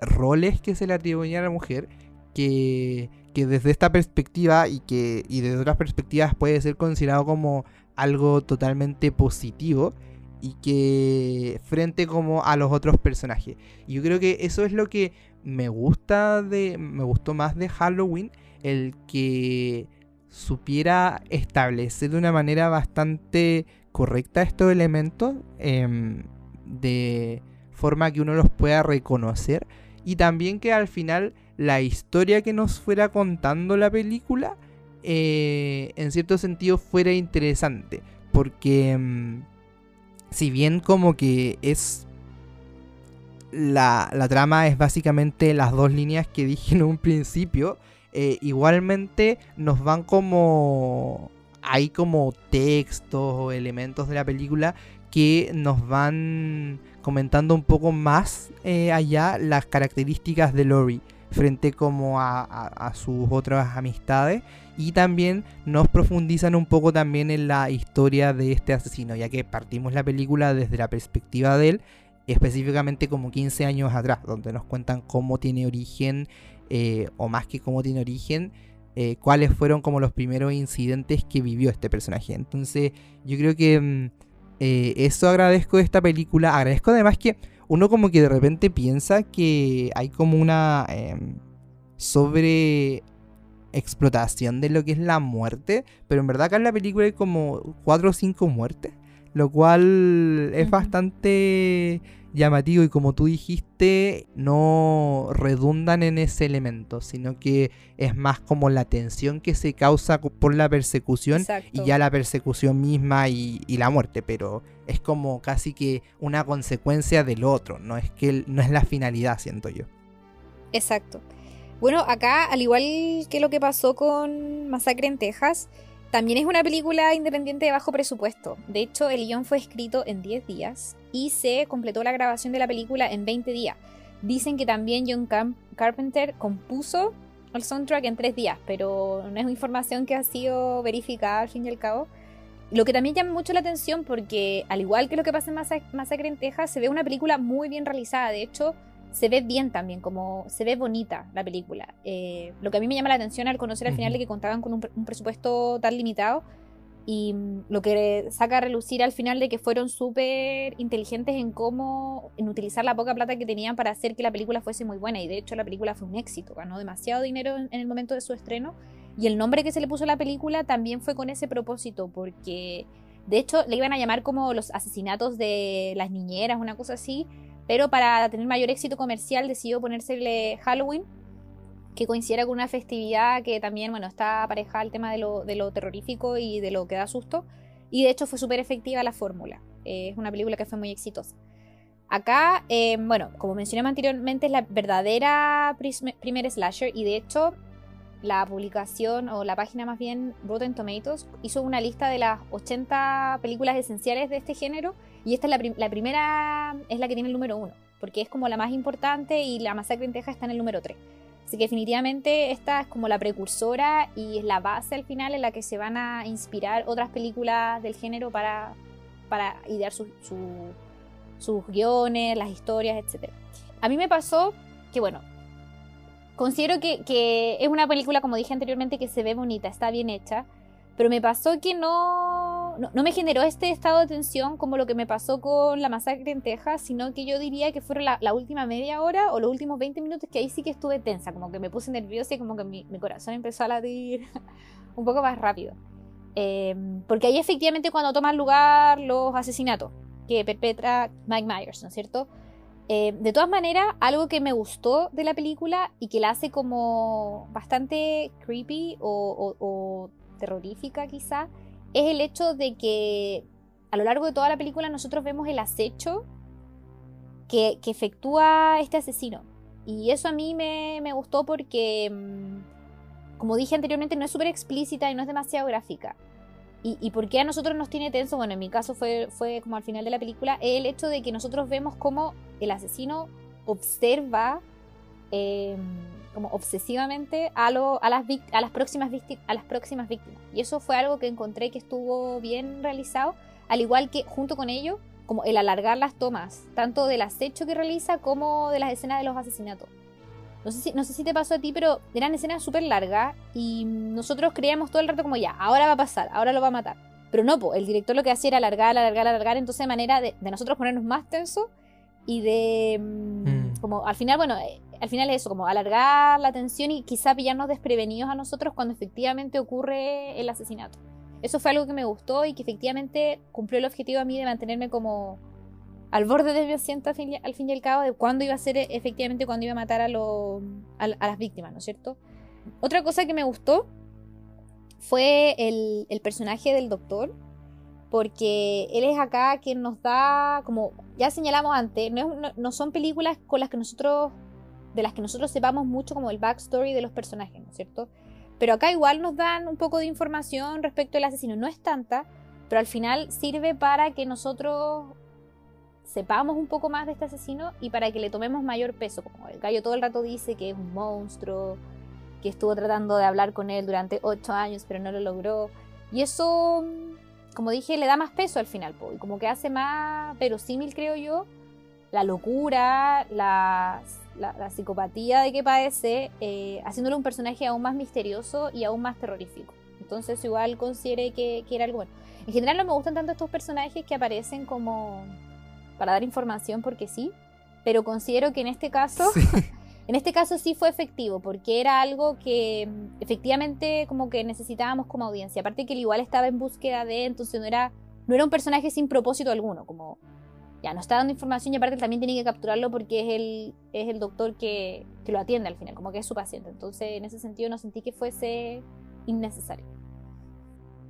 roles que se le atribuyen a la mujer, que, desde esta perspectiva y que desde otras perspectivas puede ser considerado como algo totalmente positivo y que frente como a los otros personajes. Y yo creo que eso es lo que me gusta de me gustó más de Halloween, el que supiera establecer de una manera bastante correcta estos elementos em, de forma que uno los pueda reconocer y también que al final la historia que nos fuera contando la película eh, en cierto sentido fuera interesante. Porque mm, si bien como que es... La, la, trama es básicamente las dos líneas que dije en un principio. Eh, igualmente nos van como... Hay como textos o elementos de la película que nos van comentando un poco más eh, allá las características de Lori frente como a, sus otras amistades y también nos profundizan un poco también en la historia de este asesino ya que partimos la película desde la perspectiva de él específicamente como 15 años atrás donde nos cuentan cómo tiene origen eh, o más que cómo tiene origen eh, cuáles fueron como los primeros incidentes que vivió este personaje entonces yo creo que mm, eh, eso agradezco de esta película. Agradezco además que uno como que de repente piensa que hay como una em, sobre explotación de lo que es la muerte. Pero en verdad acá en la película hay como cuatro o cinco muertes. Lo cual es bastante llamativo y como tú dijiste, no redundan en ese elemento, sino que es más como la tensión que se causa por la persecución y ya la persecución misma y, la muerte, pero es como casi que una consecuencia del otro, no es que no es la finalidad, siento yo.
Exacto. Bueno, acá, al igual que lo que pasó con Masacre en Texas, también es una película independiente de bajo presupuesto. De hecho, el guion fue escrito en 10 días y se completó la grabación de la película en 20 días. Dicen que también John Carpenter compuso el soundtrack en 3 días, pero no es información que ha sido verificada al fin y al cabo. Lo que también llama mucho la atención porque, al igual que lo que pasa en Masacre en Texas, se ve una película muy bien realizada. De hecho, se ve bien también, como se ve bonita la película. Eh, lo que a mí me llama la atención al conocer al final de que contaban con un, presupuesto tan limitado y mm, lo que saca a relucir al final de que fueron súper inteligentes en cómo, en utilizar la poca plata que tenían para hacer que la película fuese muy buena. Y de hecho la película fue un éxito, ganó demasiado dinero en, en el momento de su estreno. Y el nombre que se le puso a la película también fue con ese propósito porque de hecho le iban a llamar como los asesinatos de las niñeras, una cosa así pero para tener mayor éxito comercial decidió ponérsele Halloween, que coincidiera con una festividad que también, bueno, está aparejada al tema de lo, terrorífico y de lo que da susto. Y de hecho fue súper efectiva la fórmula. es una película que fue muy exitosa. Acá, eh, bueno, como mencioné anteriormente, es la verdadera primer slasher y de hecho la publicación o la página más bien Rotten Tomatoes hizo una lista de las 80 películas esenciales de este género y esta es la, primera, es la que tiene el número uno, porque es como la más importante y la masacre en Texas está en el número 3. Así que definitivamente esta es como la precursora y es la base al final en la que se van a inspirar otras películas del género para, para idear sus guiones, las historias, etc. A mí me pasó que, bueno, considero que, que es una película, como dije anteriormente, que se ve bonita, está bien hecha, pero me pasó que no, no, me generó este estado de tensión como lo que me pasó con la masacre en Texas, sino que yo diría que fueron la, última media hora o los últimos 20 minutos que ahí sí que estuve tensa, como que me puse nerviosa y como que mi, corazón empezó a latir [LAUGHS] un poco más rápido. Em, porque ahí efectivamente cuando toman lugar los asesinatos que perpetra Mike Myers, ¿no es cierto? Em, de todas maneras, algo que me gustó de la película y que la hace como bastante creepy o terrorífica quizá, es el hecho de que a lo largo de toda la película nosotros vemos el acecho que, efectúa este asesino. Y eso a mí me, gustó porque, mm, como dije anteriormente, no es súper explícita y no es demasiado gráfica. Y, y por qué a nosotros nos tiene tenso, bueno, en mi caso fue, fue como al final de la película, el hecho de que nosotros vemos cómo el asesino observa eh, como obsesivamente a, lo, a, las, a, próximas a las próximas víctimas. Y eso fue algo que encontré que estuvo bien realizado, al igual que junto con ello, como el alargar las tomas, tanto del acecho que realiza como de las escenas de los asesinatos. No sé si, no sé si te pasó a ti, pero eran escenas súper largas y nosotros creíamos todo el rato como ya, ahora va a pasar, ahora lo va a matar. Pero no, el director lo que hacía era alargar, alargar, alargar, entonces de manera de, nosotros ponernos más tensos y de... Mm, mm. Como al final, bueno, al final es eso, como alargar la atención y quizá pillarnos desprevenidos a nosotros cuando efectivamente ocurre el asesinato. Eso fue algo que me gustó y que efectivamente cumplió el objetivo a mí de mantenerme como al borde de mi asiento al fin, y al cabo de cuándo iba a ser efectivamente cuando iba a matar a, a, las víctimas, ¿no es cierto? Otra cosa que me gustó fue el, el personaje del doctor, porque él es acá quien nos da, como ya señalamos antes, no, son películas con las que nosotros, de las que nosotros sepamos mucho como el backstory de los personajes, ¿no es cierto? Pero acá igual nos dan un poco de información respecto al asesino, no es tanta, pero al final sirve para que nosotros sepamos un poco más de este asesino y para que le tomemos mayor peso, como el gallo todo el rato dice que es un monstruo, que estuvo tratando de hablar con él durante ocho años pero no lo logró. Y eso como dije, le da más peso al final, y como que hace más verosímil, creo yo, la locura, la, la, psicopatía de que padece, eh, haciéndole un personaje aún más misterioso y aún más terrorífico. Entonces igual considere que, que, era algo bueno. En general no me gustan tanto estos personajes que aparecen como para dar información porque sí, pero considero que en este caso [LAUGHS] En este caso sí fue efectivo, porque era algo que mm, efectivamente como que necesitábamos como audiencia. Aparte que él igual estaba en búsqueda de, entonces no era, no era un personaje sin propósito alguno, como ya no está dando información y aparte también tiene que capturarlo porque es el, es el doctor que, que lo atiende al final, como que es su paciente. Entonces en ese sentido no sentí que fuese innecesario.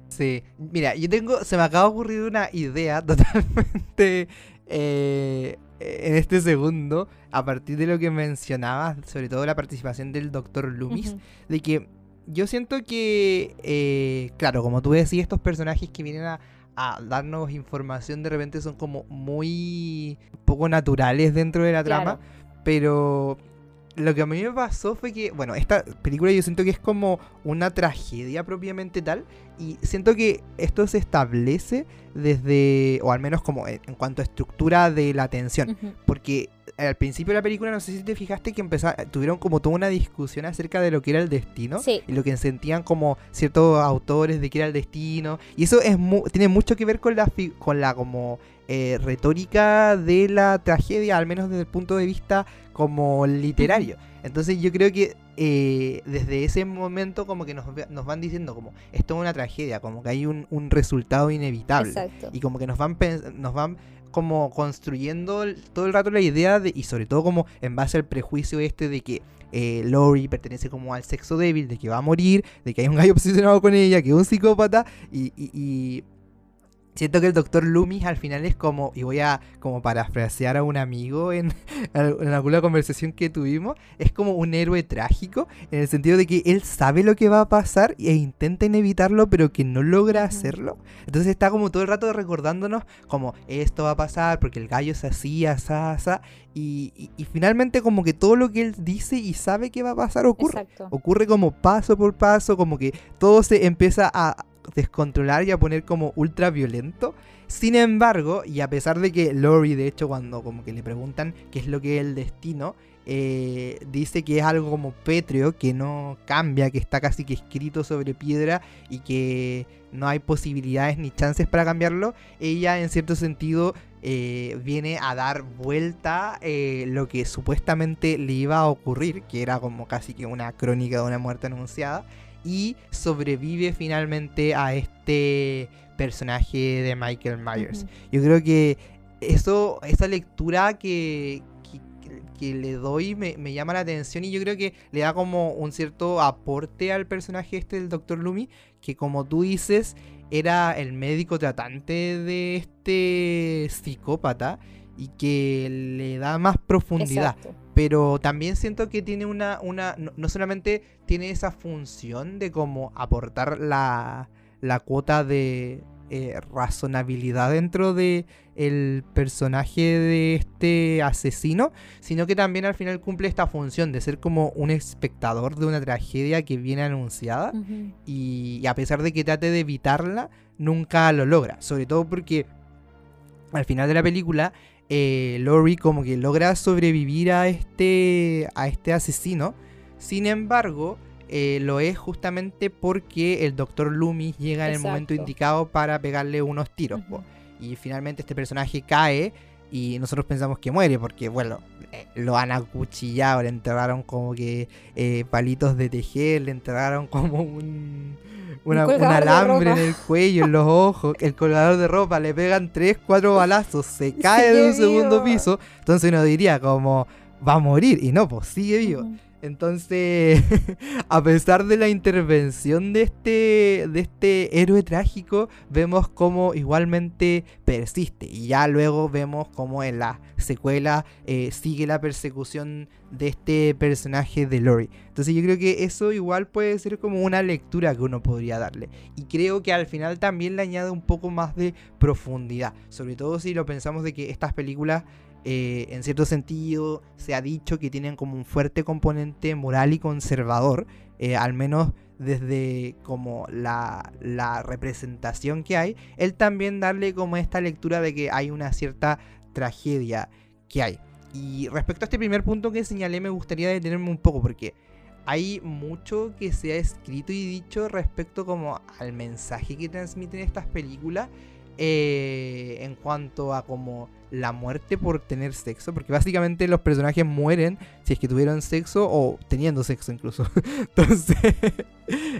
Sí, mira, yo tengo, se me acaba de ocurrir una idea [LAUGHS] totalmente eh, en este segundo, a partir de lo que mencionabas, sobre todo la participación del doctor Loomis, de que yo siento que, eh, claro, como tú decías, estos personajes que vienen a, darnos información de repente son como muy poco naturales dentro de la trama, pero lo que a mí me pasó fue que, bueno, esta película yo siento que es como una tragedia propiamente tal. Y siento que esto se establece desde, o al menos como en, cuanto a estructura de la tensión. Porque al principio de la película, no sé si te fijaste que empezaron, tuvieron como toda una discusión acerca de lo que era el destino. Y lo que sentían como ciertos autores de que era el destino. Y eso es tiene mucho que ver con la, con la como eh, retórica de la tragedia, al menos desde el punto de vista como literario. Entonces yo creo que eh, desde ese momento como que nos, van diciendo como esto es una tragedia, como que hay un, resultado inevitable. Y como que nos van, nos van como construyendo todo el rato la idea de, y sobre todo como en base al prejuicio este de que eh, Lori pertenece como al sexo débil, de que va a morir, de que hay un gallo [LAUGHS] obsesionado con ella, que es un psicópata, y Siento que el doctor Loomis al final es como, y voy a como parafrasear a un amigo en, [LAUGHS] en, alguna conversación que tuvimos, es como un héroe trágico, en el sentido de que él sabe lo que va a pasar e intenta evitarlo, pero que no logra hacerlo. Entonces está como todo el rato recordándonos como esto va a pasar porque el gallo es así, asá, asá. Y, y, finalmente como que todo lo que él dice y sabe que va a pasar ocurre. Ocurre como paso por paso, como que todo se empieza a, descontrolar y a poner como ultra violento. Sin embargo, y a pesar de que Lori, de hecho, cuando como que le preguntan qué es lo que es el destino, eh, dice que es algo como pétreo, que no cambia, que está casi que escrito sobre piedra y que no hay posibilidades ni chances para cambiarlo, ella en cierto sentido eh, viene a dar vuelta eh, lo que supuestamente le iba a ocurrir, que era como casi que una crónica de una muerte anunciada, y sobrevive finalmente a este personaje de Michael Myers. Yo creo que eso, esa lectura que, que, le doy me, llama la atención y yo creo que le da como un cierto aporte al personaje este del Dr. Lumi, que como tú dices, era el médico tratante de este psicópata y que le da más profundidad. Pero también siento que tiene una, una no, solamente tiene esa función de como aportar la, la cuota de eh, razonabilidad dentro de el personaje de este asesino, sino que también al final cumple esta función de ser como un espectador de una tragedia que viene anunciada y, a pesar de que trate de evitarla, nunca lo logra. Sobre todo porque al final de la película eh, Lori como que logra sobrevivir a este, a este asesino. Sin embargo, eh, lo es justamente porque el doctor Loomis llega en el momento indicado para pegarle unos tiros. Y finalmente este personaje cae y nosotros pensamos que muere porque, bueno, eh, lo han acuchillado, le enterraron como que eh, palitos de tejer, le enterraron [LAUGHS] como un, un alambre en el cuello, en los ojos, el colgador de ropa, le pegan tres, cuatro balazos, se [LAUGHS] cae de un segundo piso, entonces uno diría como va a morir y no, pues sigue vivo. Entonces, [LAUGHS] a pesar de la intervención de este, de este héroe trágico, vemos cómo igualmente persiste. Y ya luego vemos cómo en la secuela eh, sigue la persecución de este personaje de Lori. Entonces yo creo que eso igual puede ser como una lectura que uno podría darle. Y creo que al final también le añade un poco más de profundidad. Sobre todo si lo pensamos de que estas películas eh, en cierto sentido se ha dicho que tienen como un fuerte componente moral y conservador, eh, al menos desde como la, la, representación que hay, él también darle como esta lectura de que hay una cierta tragedia que hay. Y respecto a este primer punto que señalé, me gustaría detenerme un poco porque hay mucho que se ha escrito y dicho respecto como al mensaje que transmiten estas películas eh, en cuanto a como la muerte por tener sexo, porque básicamente los personajes mueren si es que tuvieron sexo o teniendo sexo incluso. [LAUGHS] Entonces, [LAUGHS]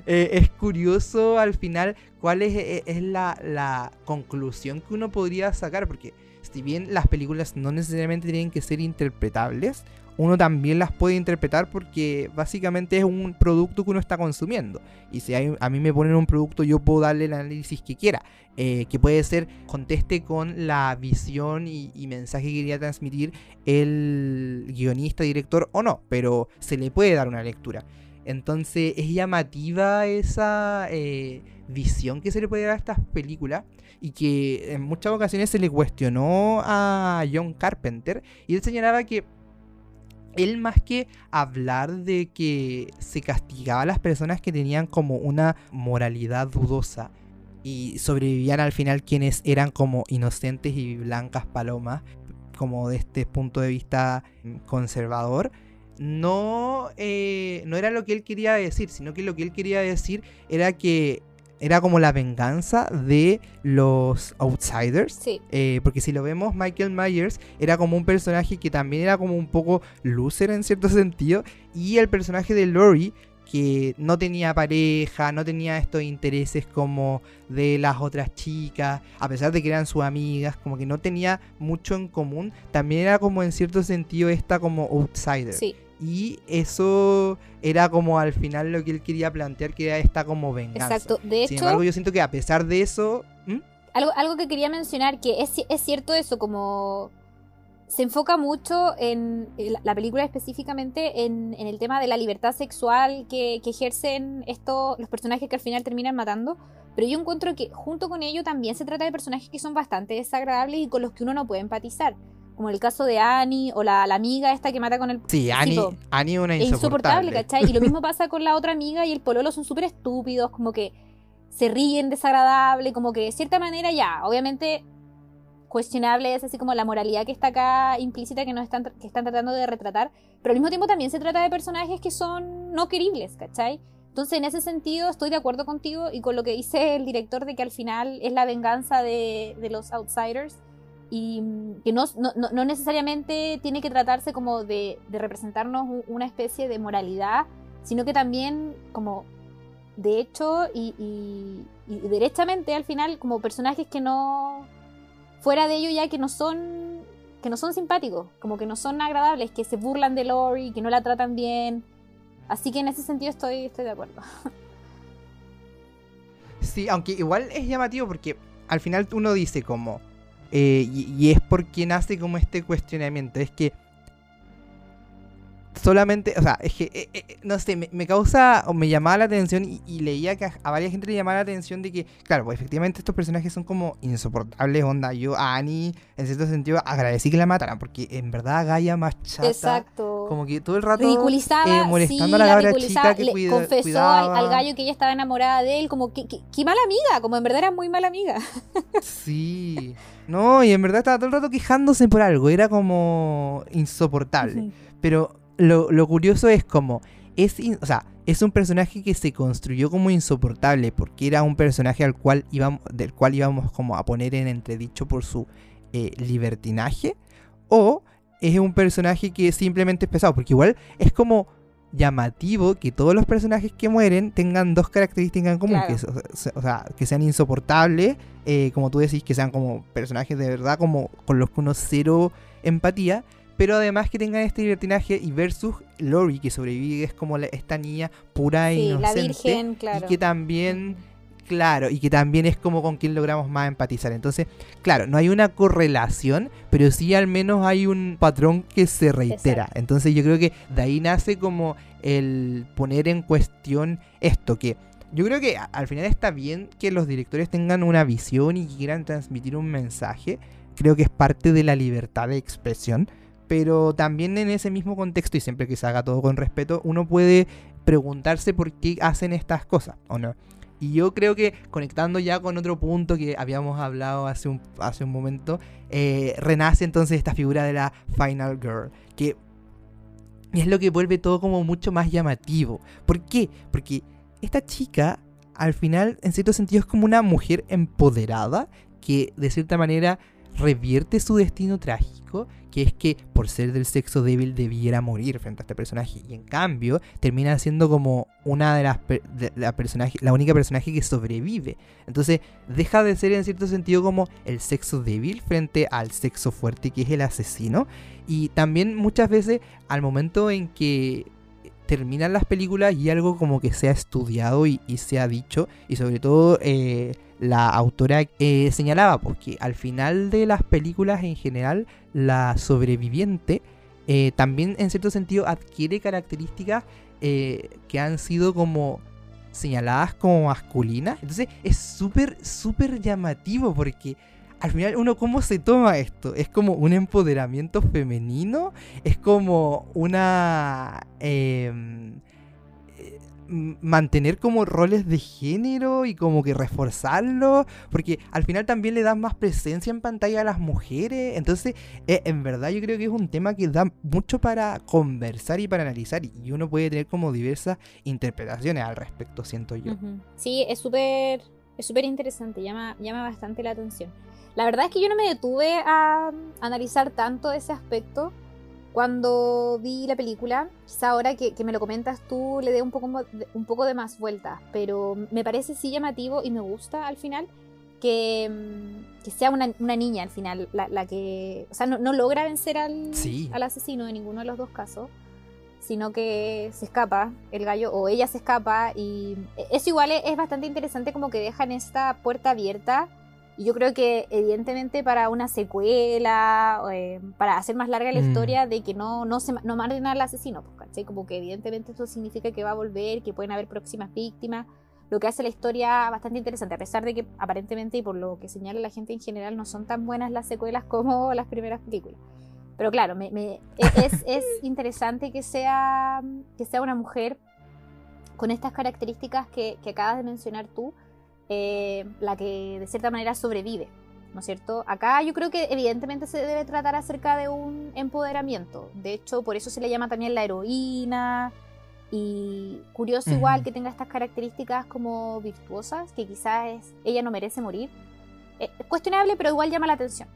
eh, es curioso al final cuál es, eh, es la, la, conclusión que uno podría sacar, porque si bien las películas no necesariamente tienen que ser interpretables, uno también las puede interpretar porque básicamente es un producto que uno está consumiendo. Y si a mí me ponen un producto, yo puedo darle el análisis que quiera. Eh, que puede ser conteste con la visión y, mensaje que quería transmitir el guionista, director o no, pero se le puede dar una lectura. Entonces es llamativa esa eh, visión que se le puede dar a estas películas y que en muchas ocasiones se le cuestionó a John Carpenter y él señalaba que él más que hablar de que se castigaba a las personas que tenían como una moralidad dudosa y sobrevivían al final quienes eran como inocentes y blancas palomas, como de este punto de vista conservador, no, eh, no era lo que él quería decir, sino que lo que él quería decir era que era como la venganza de los outsiders. Eh, porque si lo vemos, Michael Myers era como un personaje que también era como un poco loser en cierto [LAUGHS] sentido. Y el personaje de Lori, que no tenía pareja, no tenía estos intereses como de las otras chicas, a pesar de que eran sus amigas, como que no tenía mucho en común, también era como en cierto sentido esta como outsider. Sí. Y eso era como al final lo que él quería plantear, que era esta como venganza. Exacto, de hecho... Sin embargo, yo siento que a pesar de eso...
Algo, algo que quería mencionar, que es, es cierto eso, como se enfoca mucho en la película específicamente en, el tema de la libertad sexual que, ejercen estos los personajes que al final terminan matando pero yo encuentro que junto con ello también se trata de personajes que son bastante desagradables y con los que uno no puede empatizar como el caso de Annie o la, amiga esta que mata con el
sí Annie, Annie una insoportable. Es insoportable
¿cachai? y lo mismo [LAUGHS] pasa con la otra amiga y el pololo son súper estúpidos como que se ríen desagradable como que de cierta manera ya obviamente cuestionable es así como la moralidad que está acá implícita que nos están, que están tratando de retratar, pero al mismo tiempo también se trata de personajes que son no queribles, ¿cachai? Entonces en ese sentido estoy de acuerdo contigo y con lo que dice el director de que al final es la venganza de, los outsiders y mm, que no, no, necesariamente tiene que tratarse como de, representarnos una especie de moralidad, sino que también como de hecho y, y derechamente al final como personajes que no fuera de ello ya que no son que no son simpáticos, como que no son agradables, que se burlan de Lori, que no la tratan bien. Así que en ese sentido estoy, estoy de acuerdo. [LAUGHS]
Sí, aunque igual es llamativo porque al final uno dice como, eh, y, es porque nace como este cuestionamiento, es que solamente, o sea, es que, eh, eh, no sé, me, causa o me llamaba la atención y, leía que a, varias gente le llamaba la atención de que, claro, pues efectivamente estos personajes son como insoportables, onda. Yo a Annie, en cierto sentido, agradecí que la mataran, porque en verdad Gaia más chata. Exacto. Como que todo el rato
ridiculizaba, eh, molestando a la, cabra chica que le confesó al, gallo que ella estaba enamorada de él, como que, que, mala amiga, como en verdad era muy mala amiga.
sí. No, y en verdad estaba todo el rato quejándose por algo, era como insoportable. Pero lo, curioso es como, es, o sea, es un personaje que se construyó como insoportable porque era un personaje al cual íbamos, del cual íbamos como a poner en entredicho por su eh, libertinaje o es un personaje que simplemente es pesado porque igual es como llamativo que todos los personajes que mueren tengan dos características en común, que, o sea, que sean insoportables, eh, como tú decís, que sean como personajes de verdad como con los que uno cero empatía, pero además que tengan este libertinaje y versus Lori que sobrevive, es como esta niña pura e
Sí,
inocente.
la virgen, claro.
Y que también, claro, y que también es como con quien logramos más empatizar. Entonces, claro, no hay una correlación, pero sí al menos hay un patrón que se reitera.
Exacto.
Entonces yo creo que de ahí nace como el poner en cuestión esto, que yo creo que al final está bien que los directores tengan una visión y quieran transmitir un mensaje. Creo que es parte de la libertad de expresión. Pero también en ese mismo contexto, y siempre que se haga todo con respeto, uno puede preguntarse por qué hacen estas cosas, ¿o no? Y yo creo que conectando ya con otro punto que habíamos hablado hace un, hace un momento, eh, renace entonces esta figura de la Final Girl, que es lo que vuelve todo como mucho más llamativo. ¿Por qué? Porque esta chica, al final, en cierto sentido, es como una mujer empoderada que de cierta manera revierte su destino trágico, que es que por ser del sexo débil debiera morir frente a este personaje. Y en cambio, termina siendo como una de las per- la única personaje que sobrevive. Entonces, deja de ser en cierto sentido como el sexo débil frente al sexo fuerte que es el asesino. Y también muchas veces al momento en que terminan las películas y algo como que se ha estudiado y, se ha dicho, y sobre todo eh, la autora eh, señalaba, porque al final de las películas en general, la sobreviviente eh, también en cierto sentido adquiere características que han sido como señaladas como masculinas. Entonces es súper, súper llamativo porque al final uno cómo se toma esto. Es como un empoderamiento femenino, es como una... em, eh, mantener como roles de género y como que reforzarlo, porque al final también le dan más presencia en pantalla a las mujeres, entonces eh, en verdad yo creo que es un tema que da mucho para conversar y para analizar y uno puede tener como diversas interpretaciones al respecto, siento yo.
Sí, es súper es súper interesante, llama, llama bastante la atención. La verdad es que yo no me detuve a analizar tanto ese aspecto cuando vi la película. Quizá ahora que, que me lo comentas tú le dé un poco, un poco de más vuelta, pero me parece sí llamativo y me gusta al final que, mm, que sea una, una niña al final la, la que... O sea, no, no logra vencer al,
Sí.
al asesino en ninguno de los dos casos sino que se escapa el gallo o ella se escapa y eso igual es bastante interesante como que dejan esta puerta abierta y yo creo que evidentemente para una secuela eh, para hacer más larga la
Mm.
historia de que no no se no maten al asesino pues, ¿cachai? como que evidentemente eso significa que va a volver que pueden haber próximas víctimas lo que hace la historia bastante interesante a pesar de que aparentemente y por lo que señala la gente en general no son tan buenas las secuelas [LAUGHS] como las primeras películas pero claro, me, me- e- es, [LAUGHS] es interesante que sea, que sea una mujer con estas características que, que acabas de mencionar tú, eh, la que de cierta manera sobrevive, ¿no es cierto? Acá yo creo que evidentemente se debe tratar acerca de un empoderamiento. De hecho, por eso se le llama también la heroína. Y curioso igual que tenga estas características como virtuosas, que quizás es, ella no merece morir. Eh, Es cuestionable, pero igual llama la atención.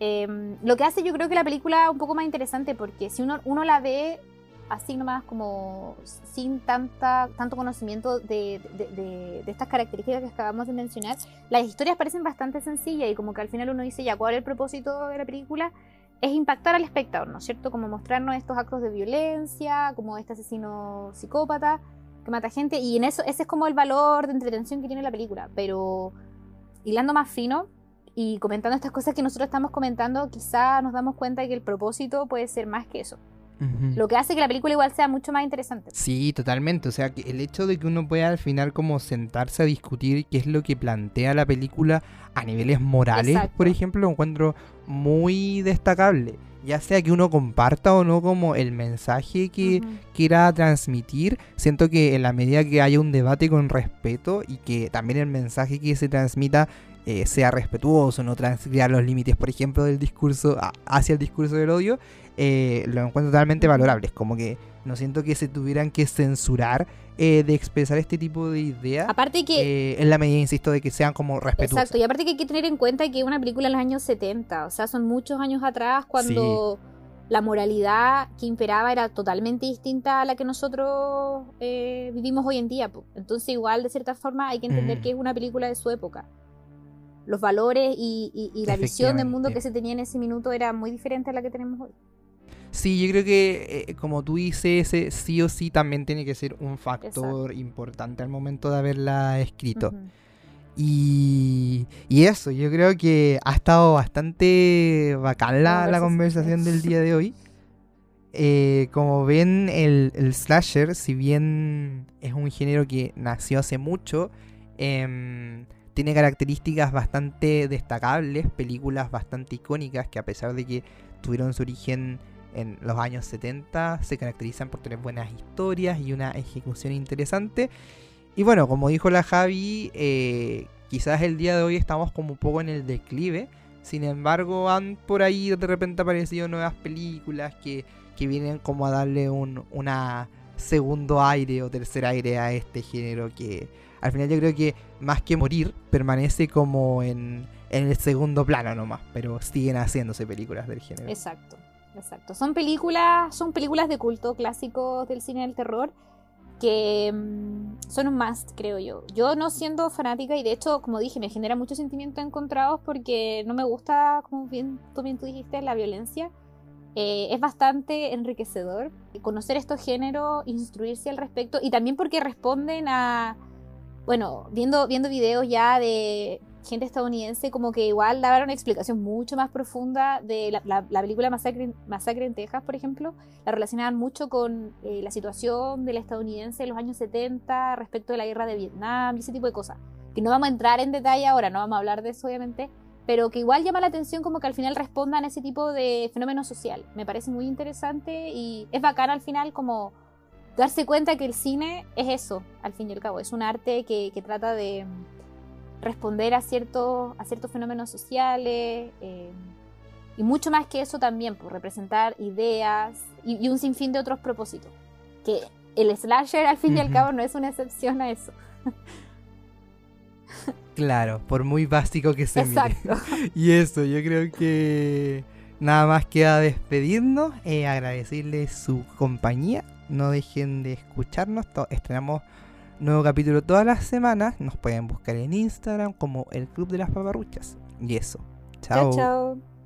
Eh, lo que hace yo creo que la película un poco más interesante porque si uno, uno la ve así nomás como sin tanta, tanto conocimiento de, de- de- de estas características que acabamos de mencionar, las historias parecen bastante sencillas y como que al final uno dice ya cuál es el propósito de la película es impactar al espectador, ¿no es cierto? Como mostrarnos estos actos de violencia, como este asesino psicópata que mata gente y en eso ese es como el valor de entretención que tiene la película, pero hilando más fino y comentando estas cosas que nosotros estamos comentando, quizá nos damos cuenta de que el propósito puede ser más que eso. Lo que hace que la película igual sea mucho más interesante.
Sí, totalmente. O sea, que el hecho de que uno pueda al final como sentarse a discutir qué es lo que plantea la película a niveles morales,
Exacto.
por ejemplo, lo encuentro muy destacable. Ya sea que uno comparta o no como el mensaje que
Ujú.
quiera transmitir, siento que en la medida que haya un debate con respeto y que también el mensaje que se transmita eh, sea respetuoso, no transgredir los límites, por ejemplo, del discurso hacia el discurso del odio, eh, lo encuentro totalmente valorable. Es como que no siento que se tuvieran que censurar eh, de expresar este tipo de ideas.
Aparte que...
en la medida, insisto, de que sean como respetuosas.
Exacto, y aparte que hay que tener en cuenta que es una película en los años 70, o sea, son muchos años atrás cuando la moralidad que imperaba era totalmente distinta a la que nosotros vivimos hoy en día. Entonces igual, de cierta forma, hay que entender
Mm.
que es una película de su época. Los valores y, y- y la visión del mundo que se tenía en ese minuto era muy diferente a la que tenemos hoy.
Sí, yo creo que, eh, como tú dices, ese sí o sí también tiene que ser un factor importante al momento de haberla escrito. y, y, eso, yo creo que ha estado bastante bacán la, conversación del día de hoy. Eh, como ven, el, el, slasher, si bien es un género que nació hace mucho, em, tiene características bastante destacables, películas bastante icónicas que a pesar de que tuvieron su origen en los años 70 se caracterizan por tener buenas historias y una ejecución interesante. Y bueno, como dijo la Javi, eh, quizás el día de hoy estamos como un poco en el declive. Sin embargo, han por ahí de repente aparecido nuevas películas que, vienen como a darle un una segundo aire o tercer aire a este género que al final yo creo que más que morir permanece como en, en el segundo plano nomás, pero siguen haciéndose películas del género.
Exacto. Exacto. Son películas, son películas de culto clásicos del cine del terror que mm, son un must, creo yo. Yo no siendo fanática y de hecho, como dije, me genera muchos sentimientos encontrados porque no me gusta, como bien tú, bien tú dijiste, la violencia. Eh, es bastante enriquecedor conocer estos géneros, instruirse al respecto y también porque responden a, bueno, viendo, viendo videos ya de gente estadounidense como que igual daba una explicación mucho más profunda de la, película Masacre, Masacre, en Texas, por ejemplo. La relacionaban mucho con eh, la situación del estadounidense en los años 70 respecto de la guerra de Vietnam y ese tipo de cosas. Que no vamos a entrar en detalle ahora, no vamos a hablar de eso obviamente, pero que igual llama la atención como que al final respondan a ese tipo de fenómeno social. Me parece muy interesante y es bacán al final como darse cuenta que el cine es eso, al fin y al cabo. Es un arte que trata de responder a, ciertos a ciertos fenómenos sociales eh, y mucho más que eso también, por representar ideas y, un sinfín de otros propósitos. Que el slasher al fin y al cabo no es una excepción a eso.
Claro, por muy básico que sea. Exacto. [LAUGHS] Y eso, yo creo que nada más queda despedirnos, eh, agradecerles su compañía. No dejen de escucharnos, estrenamos Nuevo capítulo todas las semanas. Nos pueden buscar en Instagram como el Club de las Paparruchas. Y eso. Chao. Chao, chao.